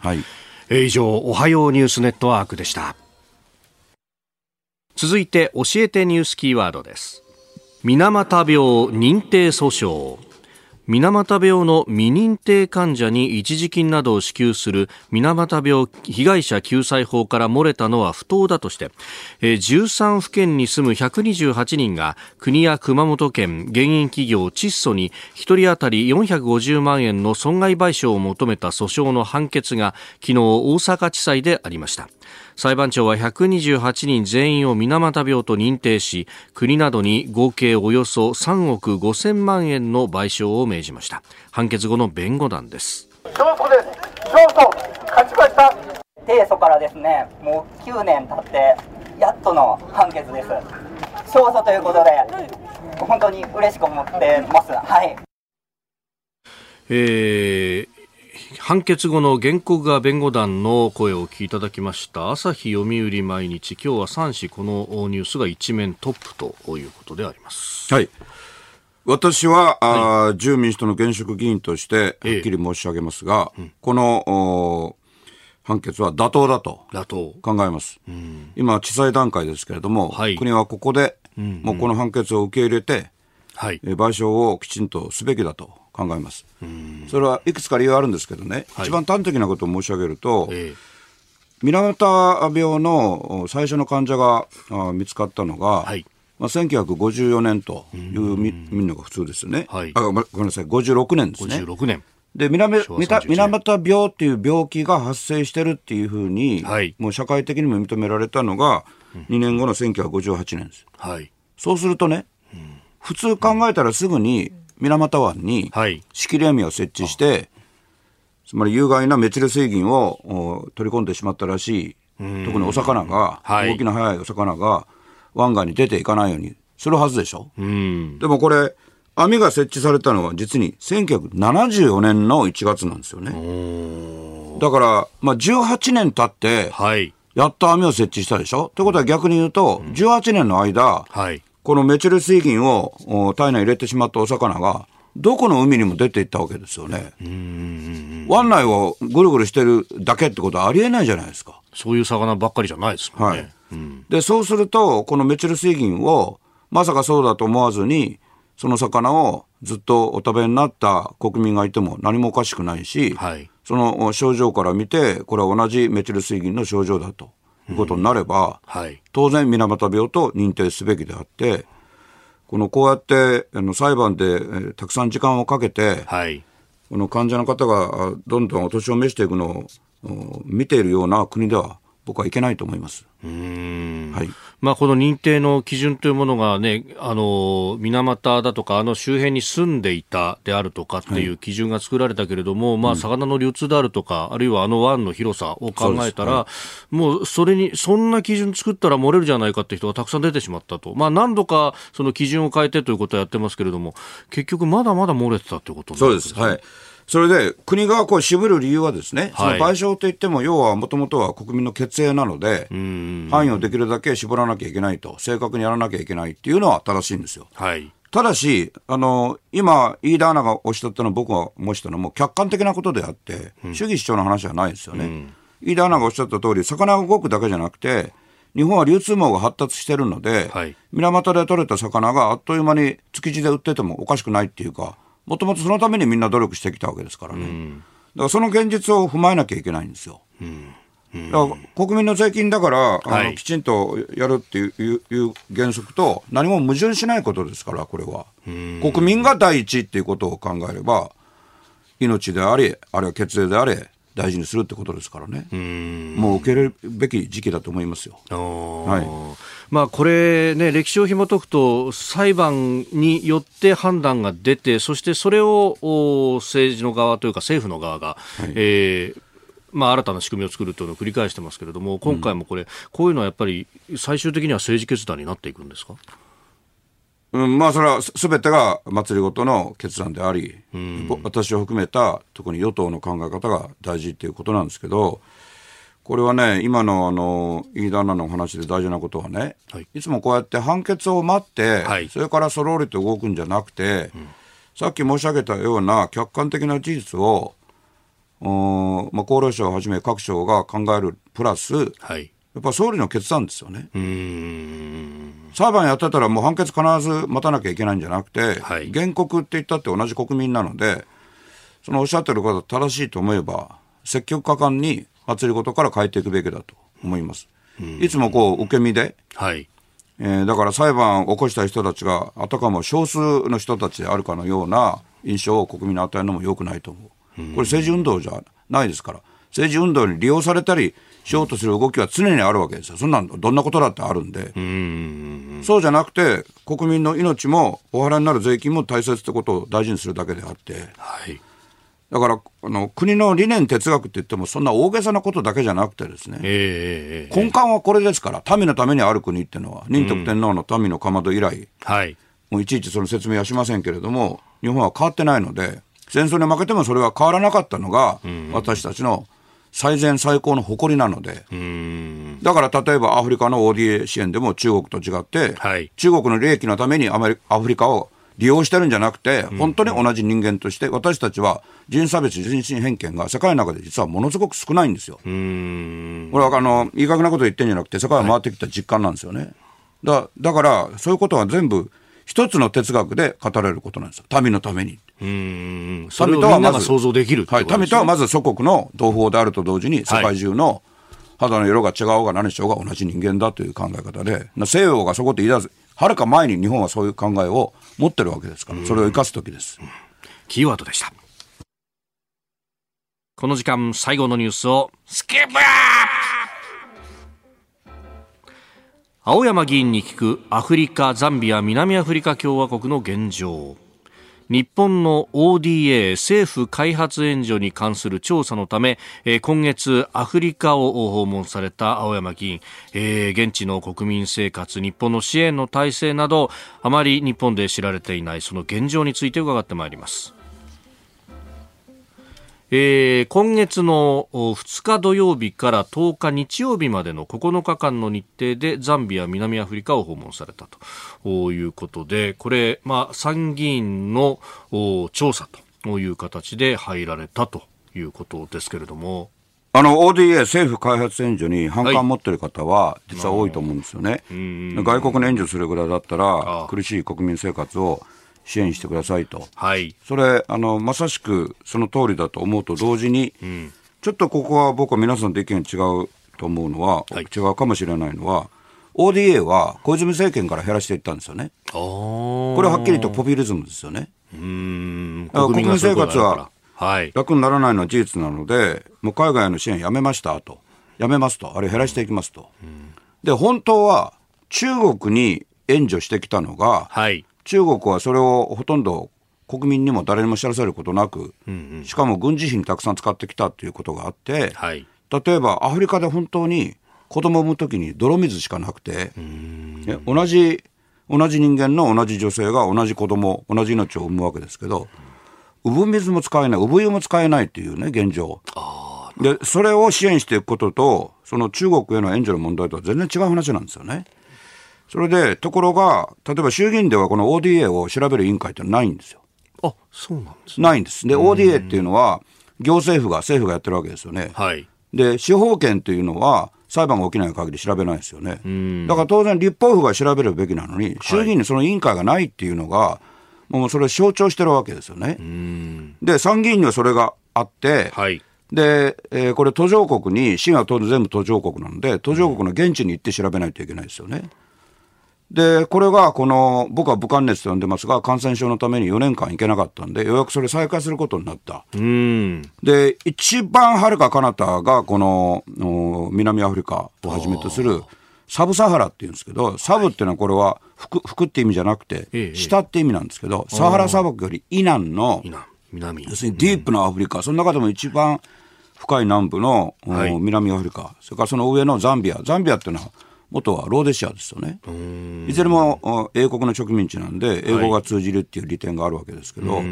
はい、え以上、おはようニュースネットワークでした。続いて教えてニュースキーワードです。水俣病認定訴訟水俣病の未認定患者に一時金などを支給する水俣病被害者救済法から漏れたのは不当だとして13府県に住む128人が国や熊本県現役企業窒素に1人当たり450万円の損害賠償を求めた訴訟の判決が昨日大阪地裁でありました。裁判長は128人全員を水俣病と認定し国などに合計およそ3億5000万円の賠償を命じました。判決後の弁護団です。勝訴です。勝訴勝ちました。提訴からですねもう9年経ってやっとの判決です。勝訴ということで、本当に嬉しく思ってます。はい。えー判決後の原告側弁護団の声をお聞きいただきました。朝日読売毎日。今日は3紙このニュースが一面トップということであります。はい私は、はい、自由民主党の現職議員としてはっきり申し上げますが、ええうん、この判決は妥当だと考えます、今地裁段階ですけれども、はい、国はここで、もうこの判決を受け入れて、はい、賠償をきちんとすべきだと考えます。それはいくつか理由あるんですけどね、はい、一番端的なことを申し上げると、え水俣病の最初の患者が見つかったのが、はいまあ、1954年という見るのが普通ですよね、はい、あごめんなさい、56年ですね。56年。で水俣病っていう病気が発生してるっていうふうに、はい、もう社会的にも認められたのが、2年後の1958年です。はい、そうするとね、うん、普通考えたらすぐに、水俣湾に仕切り網を設置して、つまり有害なメチル水銀を取り込んでしまったらしい、特にお魚が、動きの速いお魚が湾岸に出ていかないようにするはずでしょ。でもこれ、網が設置されたのは実に1974年の1月なんですよね。だから、まあ、18年経って、やっと網を設置したでしょ。ということは逆に言うと、18年の間、はい、このメチル水銀を体内に入れてしまったお魚が、どこの海にも出ていったわけですよね。湾内をぐるぐるしてるだけってことはありえないじゃないですか。そういう魚ばっかりじゃないですもんね。はいうん、で、そうすると、このメチル水銀を、まさかそうだと思わずに、その魚をずっとお食べになった国民がいても何もおかしくないし、はい、その症状から見て、これは同じメチル水銀の症状だと。いうことになれば、はい、当然水俣病と認定すべきであって、このこうやってあの裁判で、えー、たくさん時間をかけて、はい、この患者の方がどんどんお年を召していくのを見ているような国では僕はいけないと思います。はい。まあ、この認定の基準というものがね、あの、水俣だとか、あの周辺に住んでいたであるとかっていう基準が作られたけれども、はい、まあ、魚の流通であるとか、あるいはあの湾の広さを考えたら、はい、もうそれに、そんな基準作ったら漏れるじゃないかって人がたくさん出てしまったと。まあ、何度かその基準を変えてということはやってますけれども、結局まだまだ漏れてたということなんですね。そうです。はい。それで国がこう渋る理由はですね、はい、その賠償といっても、要はもともとは国民の血税なので、範囲をできるだけ絞らなきゃいけないと、正確にやらなきゃいけないっていうのは正しいんですよ。はい、ただし、あの、今、飯田アナがおっしゃったの僕が申したのも客観的なことであって、うん、主義主張の話じゃないですよね。うん、飯田アナがおっしゃった通り、魚が動くだけじゃなくて、日本は流通網が発達してるので、はい、水俣で取れた魚があっという間に築地で売っててもおかしくないっていうか、もともとそのためにみんな努力してきたわけですからね。うん、だからその現実を踏まえなきゃいけないんですよ。うんだから国民の税金だから、あのきちんとやるっていういう原則と何も矛盾しないことですから、これは。国民が第一っていうことを考えれば、命であり、あるいは血税であれ、大事にするってことですからね。もう受け入れるべき時期だと思いますよ。はい。まあ、これ、ね、歴史を紐解くと裁判によって判断が出てそしてそれを政治の側というか政府の側が、はい、えーまあ、新たな仕組みを作るというのを繰り返してますけれども今回もこれ、うん、こういうのはやっぱり最終的には政治決断になっていくんですか？うん、まあそれはすべてが祭りごとの決断であり、うん、私を含めた特に与党の考え方が大事ということなんですけど、これはね、今のあの、飯田アナの話で大事なことはね、はい、いつもこうやって判決を待って、はい、それからそろりと動くんじゃなくて、うん、さっき申し上げたような客観的な事実を、まあ、厚労省をはじめ各省が考えるプラス、はい、やっぱ総理の決断ですよね。裁判やってたらもう判決必ず待たなきゃいけないんじゃなくて、はい、原告って言ったって同じ国民なので、そのおっしゃってること正しいと思えば、積極果敢に祭りごとから変えていくべきだと思います。いつもこう、受け身で、はい。えー、だから裁判を起こした人たちが、あたかも少数の人たちであるかのような印象を国民に与えるのも良くないと思う。これ政治運動じゃないですから。政治運動に利用されたりしようとする動きは常にあるわけですよ。そんなどんなことだってあるんで。んそうじゃなくて、国民の命もお払いになる税金も大切ってことを大事にするだけであって。はいだからあの国の理念哲学って言ってもそんな大げさなことだけじゃなくてですね、ええ根幹はこれですから民のためにある国っていうのは仁徳天皇の民のかまど以来、はい。もういちいちその説明はしませんけれども日本は変わってないので戦争に負けてもそれは変わらなかったのが、私たちの最善最高の誇りなので、だから例えばアフリカの ODA 支援でも中国と違って、はい中国の利益のためにアメリアフリカを利用してるんじゃなくて、本当に同じ人間として、私たちは人差別、人身偏見が世界の中で実はものすごく少ないんですよ。これはあの、いい加減なこと言ってんじゃなくて、世界を回ってきた実感なんですよね。だだから、そういうことは全部、一つの哲学で語れることなんですよ。民のために。うん。それをみんなが想像できるってはい、民とはまず祖国の同胞であると同時に、世界中の肌の色が違おうが何しようが同じ人間だという考え方で、な西洋がそこで言い出す、はるか前に日本はそういう考えを持ってるわけですから、それを生かすときです。キーワードでした。この時間最後のニュースをスキップ青山議員に聞くアフリカ、ザンビア、南アフリカ共和国の現状。日本の ODA 政府開発援助に関する調査のため、えー今月アフリカを訪問された青山議員、えー現地の国民生活、日本の支援の体制など、あまり日本で知られていないその現状について伺ってまいります。えー今月のお2日土曜日から10日日曜日までの9日間の日程でザンビア、南アフリカを訪問されたということで、これ、まあ、参議院のお調査という形で入られたということですけれども、あの ODA 政府開発援助に反感持ってる方は実は多いと思うんですよね。外国の援助するぐらいだったあらあ。苦しい国民生活を支援してくださいと。はい。それあのまさしくその通りだと思うと同時に、ちょっとここは僕は皆さんと意見違うと思うのは、はい違うかもしれないのは ODA は小泉政権から減らしていったんですよね。ここれははっきりとポピュリズムですよね。うん国民生活ははい。楽にならないのは事実なので、もう海外の支援やめましたと、やめますと、あれ減らしていきますと。で、本当は中国に援助してきたのが、はい。中国はそれをほとんど国民にも誰にも知らせることなく、しかも軍事費にたくさん使ってきたということがあって、はい。例えばアフリカで本当に子供を産む時に泥水しかなくて、ね同じ同じ人間の同じ女性が同じ子供同じ命を産むわけですけど産む水も使えない産湯も使えないっていうね現状。でそれを支援していくこととその中国への援助の問題とは全然違う話なんですよねそれでところが例えば衆議院ではこの ODA を調べる委員会ってないんですよあ、そうなんですね。ないんですで ODA っていうのは行政府が政府がやってるわけですよね、はい。で、司法権というのは、裁判が起きない限り調べないですよね。だから当然、立法府が調べるべきなのに、衆議院にその委員会がないっていうのが、もうそれを象徴してるわけですよね。で、参議院にはそれがあって、はい。で、えーこれ途上国に、市は当然全部途上国なので、途上国の現地に行って調べないといけないですよね。で、これがこの、僕は武漢熱と呼んでますが、感染症のために4年間行けなかったんで、ようやくそれ再開することになった。うん。で、一番はるか彼方が、この、お南アフリカをはじめとする、サブサハラっていうんですけど、サブっていうのはこれは、服、服って意味じゃなくてええ、下って意味なんですけど、サハラ砂漠より以南の、南。南。要するにディープなアフリカ、その中でも一番深い南部の、南アフリカ、それからその上のザンビア。ザンビアっていうのは、元はローデシアですよね。いずれもお英国の植民地なんで、英語が通じるっていう利点があるわけですけど、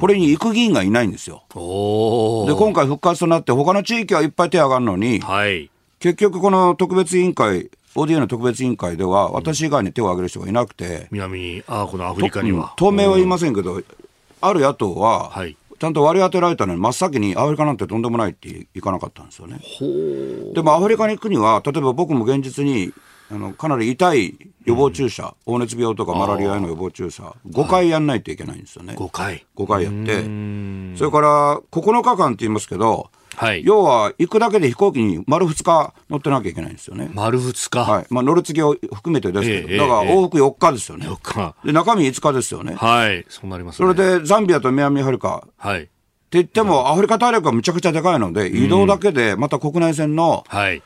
これに行く議員がいないんですよ。で今回復活となって他の地域はいっぱい手挙がるのにはい。結局この特別委員会 ODA の特別委員会では私以外に手を挙げる人がいなくて、南に、あ、このアフリカには。当面は言いませんけど、ある野党は、はいちゃんと割り当てられたのに真っ先にアフリカなんてとんでもないっていかなかったんですよね。でもアフリカに行くには例えば僕も現実にあのかなり痛い予防注射、黄熱病とかマラリアへの予防注射5回やんないといけないんですよね。5回。5回やってそれから9日間って言いますけど、はい。要は行くだけで飛行機に丸2日乗ってなきゃいけないんですよね。丸2日？はい。まあ乗る継ぎを含めてですけど、ええだからええ往復4日ですよね。4日。で、中身5日ですよね。はい。そうなりますね。それでザンビアと南アフリカってはい。言っても、アフリカ大陸がむちゃくちゃでかいので、移動だけでまた国内線の、はい。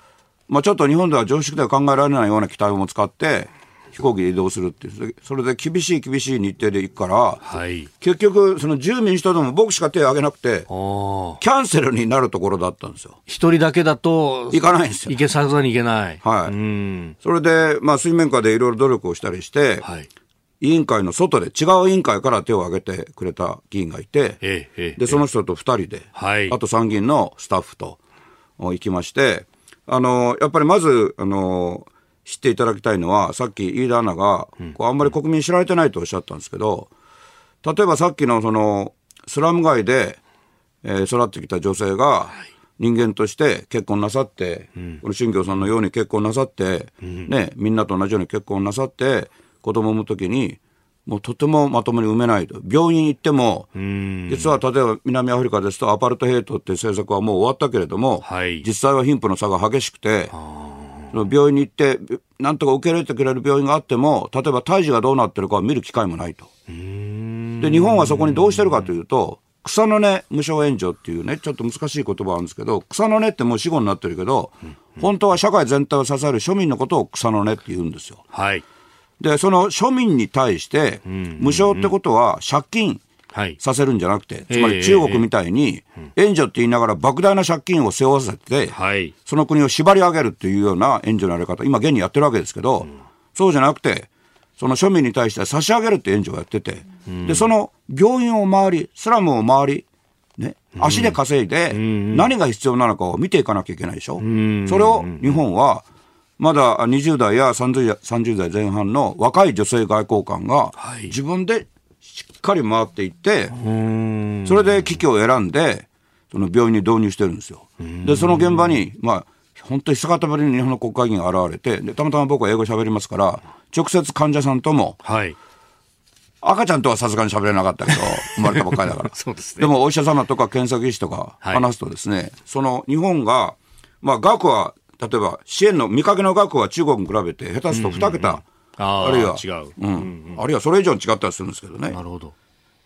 まあちょっと日本では常識では考えられないような機体も使って、飛行機で移動するっていう、それで厳しい厳しい日程で行くから、はい。結局、その自由民主党でも僕しか手を挙げなくて。キャンセルになるところだったんですよ。一人だけだと、行かないんですよ行けさずにいけない。はいうん。それで、まあ、水面下でいろいろ努力をしたりして、はい。委員会の外で違う委員会から手を挙げてくれた議員がいて、ええ、ええ。で、その人と二人で、はいあと参議院のスタッフとお行きまして、あの、やっぱりまず、あの、知っていただきたいのは、さっき飯田アナが、こうあんまり国民知られてないとおっしゃったんですけど、例えばさっきのその、スラム街で、えー育ってきた女性が、人間として結婚なさって、この新庄さんのように結婚なさって、ね、みんなと同じように結婚なさって、子供を産むときに、もうとてもまともに産めないと。病院行っても、実は例えば南アフリカですとアパルトヘイトっていう政策はもう終わったけれども、はい。実際は貧富の差が激しくて、病院に行って、なんとか受け入れてくれる病院があっても、例えば胎児がどうなってるかを見る機会もないと。で、日本はそこにどうしてるかというと、草の根無償援助っていうね、ちょっと難しい言葉あるんですけど、草の根ってもう死語になってるけど、本当は社会全体を支える庶民のことを草の根って言うんですよ。はい。で、その庶民に対して、無償ってことは借金はい。させるんじゃなくて、つまええり中国みたいに、援助って言いながら莫大な借金を背負わせて、はい。その国を縛り上げるっていうような援助のやり方、今現にやってるわけですけど、そうじゃなくて、その庶民に対して差し上げるって援助をやってて、で、その病院を回り、スラムを回り、ね、足で稼いで、何が必要なのかを見ていかなきゃいけないでしょ？それを日本は、まだ20代や30代 ,30 代前半の若い女性外交官がはい。自分でかり回っていって、うん。それで機器を選んで、その病院に導入してるんですよ。で、その現場に、まあ、本当に久方ぶりに日本の国会議員が現れて、でたまたま僕は英語喋りますから、直接患者さんとも、はい。赤ちゃんとはさすがに喋れなかったけど、<laughs> 生まれたばっかりだから。そうですねでもお医者様とか検査技師とかはい話すとですね、その日本が、まあ額は、例えば支援の見かけの額は中国に比べて下手すると2桁、あるいは違う。うん。あるいはそれ以上に違ったりするんですけどね。なるほど。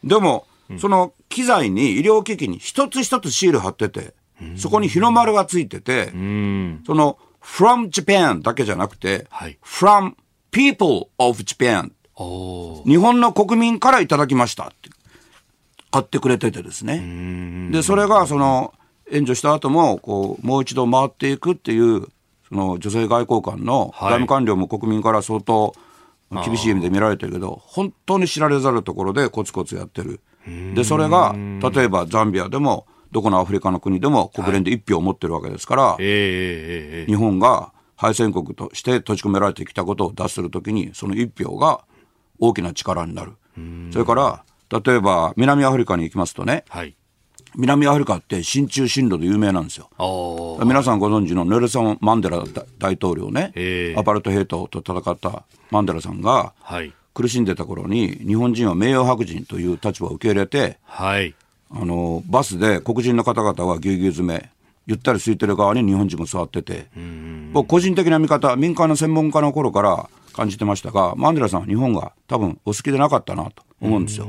でも、その機材に医療機器に一つ一つシール貼ってて、そこに日の丸がついてて、うん。その from Japan だけじゃなくて、はい。from people of Japan 日本の国民からいただきましたって買ってくれててですね。で、それがその援助した後も、こう、もう一度回っていくっていう、その女性外交官のはい外務官僚も国民から相当厳しい意味で見られてるけど、本当に知られざるところでコツコツやってる。で、それが、例えばザンビアでも、どこのアフリカの国でも国連で一票を持ってるわけですから、日本が敗戦国として閉じ込められてきたことを脱するときに、その一票が大きな力になる。それから、例えば南アフリカに行きますとね、はい。南アフリカって親中親路で有名なんですよ。皆さんご存知のネルソン・マンデラ大大統領ね、ええアパルトヘイトと戦ったマンデラさんがはい。苦しんでた頃に日本人は名誉白人という立場を受け入れて、はい。あのバスで黒人の方々はぎゅうぎゅう詰めゆったり空いてる側に日本人も座ってて僕個人的な見方民間の専門家の頃から感じてましたがマンデラさんは日本が多分お好きでなかったなと思うんですよ。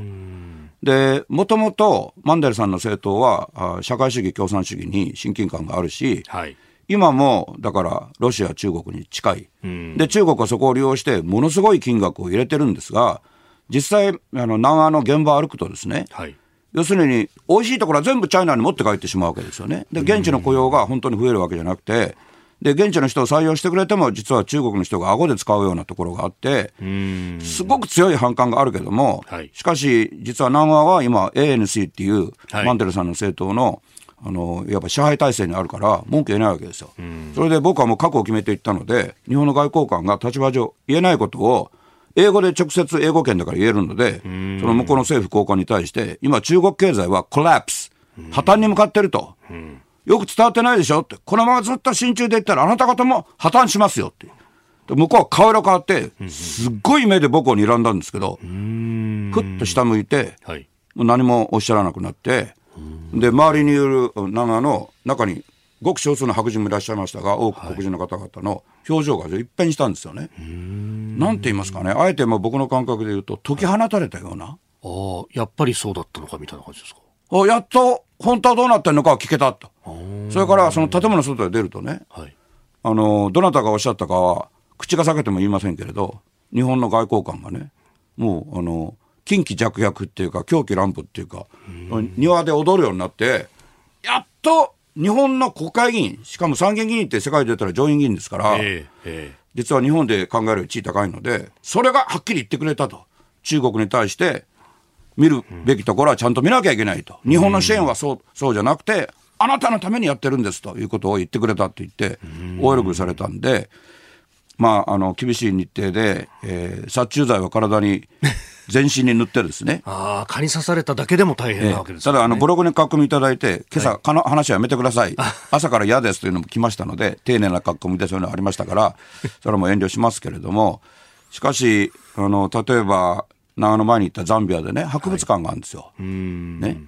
でもともとマンデラさんの政党はあ社会主義共産主義に親近感があるし、はい。今もだからロシア中国に近い、で中国はそこを利用してものすごい金額を入れてるんですが実際あの南アの現場を歩くとですね、はい。要するに、美味しいところは全部チャイナに持って帰ってしまうわけですよね。で、現地の雇用が本当に増えるわけじゃなくて、で、現地の人を採用してくれても、実は中国の人が顎で使うようなところがあって、うん。すごく強い反感があるけども、はい。しかし、実は南アは今、ANC っていう、はい。マンデルさんの政党の、あの、いわば支配体制にあるから、文句言えないわけですよ。それで僕はもう覚悟を決めていったので、日本の外交官が立場上言えないことを、英語で直接英語圏だから言えるので、その向こうの政府高官に対して、今中国経済はコラプス、破綻に向かってると。よく伝わってないでしょって。このままずっと親中で言ったらあなた方も破綻しますよって。で向こうは顔色変わって、すっごい目で僕を睨んだんですけど、ふっと下向いて、はい。もう何もおっしゃらなくなって、で、周りにいる長の中に、ごく少数の白人もいらっしゃいましたが、多く黒人の方々の表情が一変したんですよね。なんて言いますかね、あえてもう僕の感覚で言うと、解き放たれたような、ああ、やっぱりそうだったのかみたいな感じですか？あやっと本当はどうなってるのかは聞けたと。それからその建物の外へ出るとね、はい。あの、どなたがおっしゃったかは、口が裂けても言いませんけれど、日本の外交官がねもうあの近畿弱薬っていうか狂気乱舞っていうか、庭で踊るようになってやっと日本の国会議員しかも参議院議員って世界で言ったら上院議員ですから、ええ実は日本で考えるより地位高いのでそれがはっきり言ってくれたと中国に対して見るべきところはちゃんと見なきゃいけないと。日本の支援はそうそうじゃなくてあなたのためにやってるんですということを言ってくれたって言って大喜びされたんで。まあ、あの厳しい日程で、えー、殺虫剤は体に <laughs> 全身に塗ってですね。ああ、蚊に刺されただけでも大変なわけです、ね、ただ、あの、ブログに書き込みいただいて、今朝、蚊の話はやめてください。<laughs> 朝から嫌ですというのも来ましたので、丁寧な書き込みでそういうのがありましたから、<laughs> それも遠慮しますけれども、しかし、あの、例えば、長野前に行ったザンビアでね、博物館があるんですよ。はい、ね。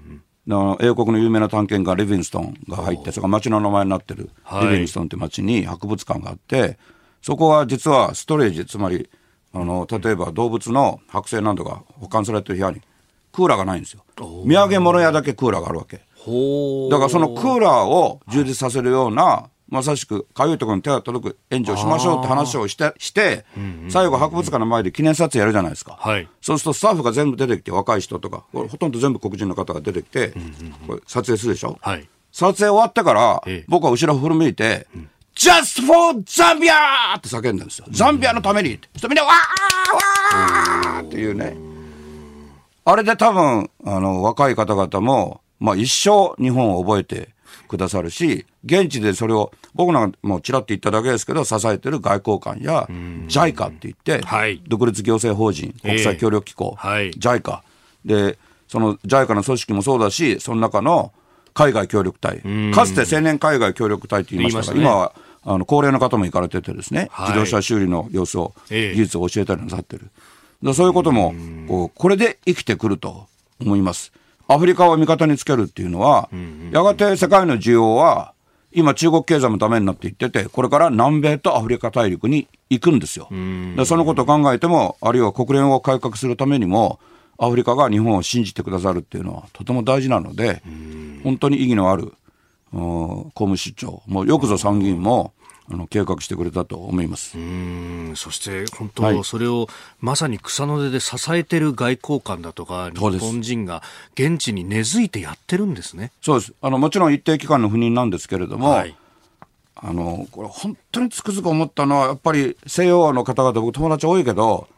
英国の有名な探検家リビンストンが入って、それが町の名前になってる、リビンストンって町に博物館があって、そこは実はストレージ、つまり、あの、例えば動物の剥製などが保管されてる部屋にクーラーがないんですよ。土産物屋だけクーラーがあるわけ。だからそのクーラーを充実させるような、まさしくかゆいところに手が届く援助をしましょうって話をしてして、最後博物館の前で記念撮影やるじゃないですか、はい、そうするとスタッフが全部出てきて若い人とかほとんど全部黒人の方が出てきて、これ撮影するでしょ、はい、撮影終わってから、僕は後ろ振り向いて、Just for Zambia! って叫んだんですよ。ザンビアのためにって。みんな、わーわーっていうね。あれで多分、あの、若い方々も、まあ一生日本を覚えてくださるし、現地でそれを、僕なんかもうちらっと言っただけですけど、支えてる外交官や、JICA って言って、はい、独立行政法人、国際協力機構、えーはい、JICA。で、その JICA の組織もそうだし、その中の海外協力隊。かつて青年海外協力隊って言いましたが、今はあの高齢の方も行かれててですね、はい、自動車修理の様子を、技術を教えたりなさってる。だそういうこともこう、これで生きてくると思います。アフリカを味方につけるっていうのは、やがて世界の需要は、今中国経済もダメになっていってて、これから南米とアフリカ大陸に行くんですよ。でそのことを考えても、あるいは国連を改革するためにも、アフリカが日本を信じてくださるっていうのはとても大事なので、本当に意義のある公務出張、もうよくぞ参議院もあの計画してくれたと思います。うん。そして本当、はい、それをまさに草の根で支えてる外交官だとか、日本人が現地に根付いてやってるんですね。そうです。あのもちろん一定期間の赴任なんですけれども、はい、あのこれ、本当につくづく思ったのは、やっぱり西洋の方々、僕、友達多いけど、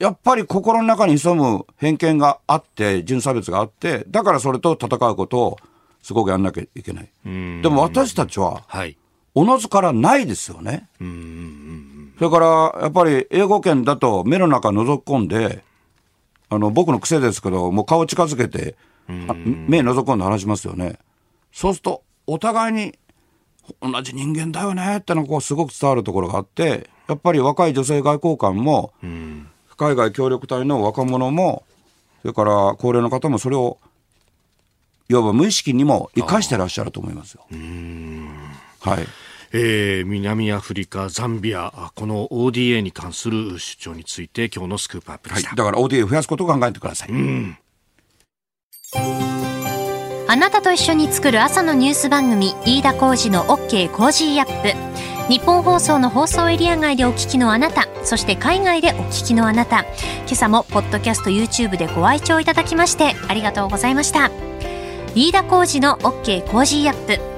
やっぱり心の中に潜む偏見があって、純差別があって、だからそれと戦うことをすごくやんなきゃいけない。でも私たちは、はいおのずからないですよね。それから、やっぱり英語圏だと目の中覗き込んで、あの、僕の癖ですけど、もう顔近づけて、目覗き込んで話しますよね。そうすると、お互いに同じ人間だよねってのがこうすごく伝わるところがあって、やっぱり若い女性外交官も、海外協力隊の若者も、それから高齢の方もそれを、いわば無意識にも生かしてらっしゃると思いますよ。はい。えー、南アフリカ、ザンビア、この ODA に関する出張について今日のスクープアップでした。はい、だから ODA 増やすことを考えてください。うん。あなたと一緒に作る朝のニュース番組飯田浩司の OK コージーアップ。ニッポン放送の放送エリア外でお聞きのあなたそして海外でお聞きのあなた。今朝もポッドキャスト YouTube でご愛聴いただきましてありがとうございました。飯田浩司の OK コージーアップ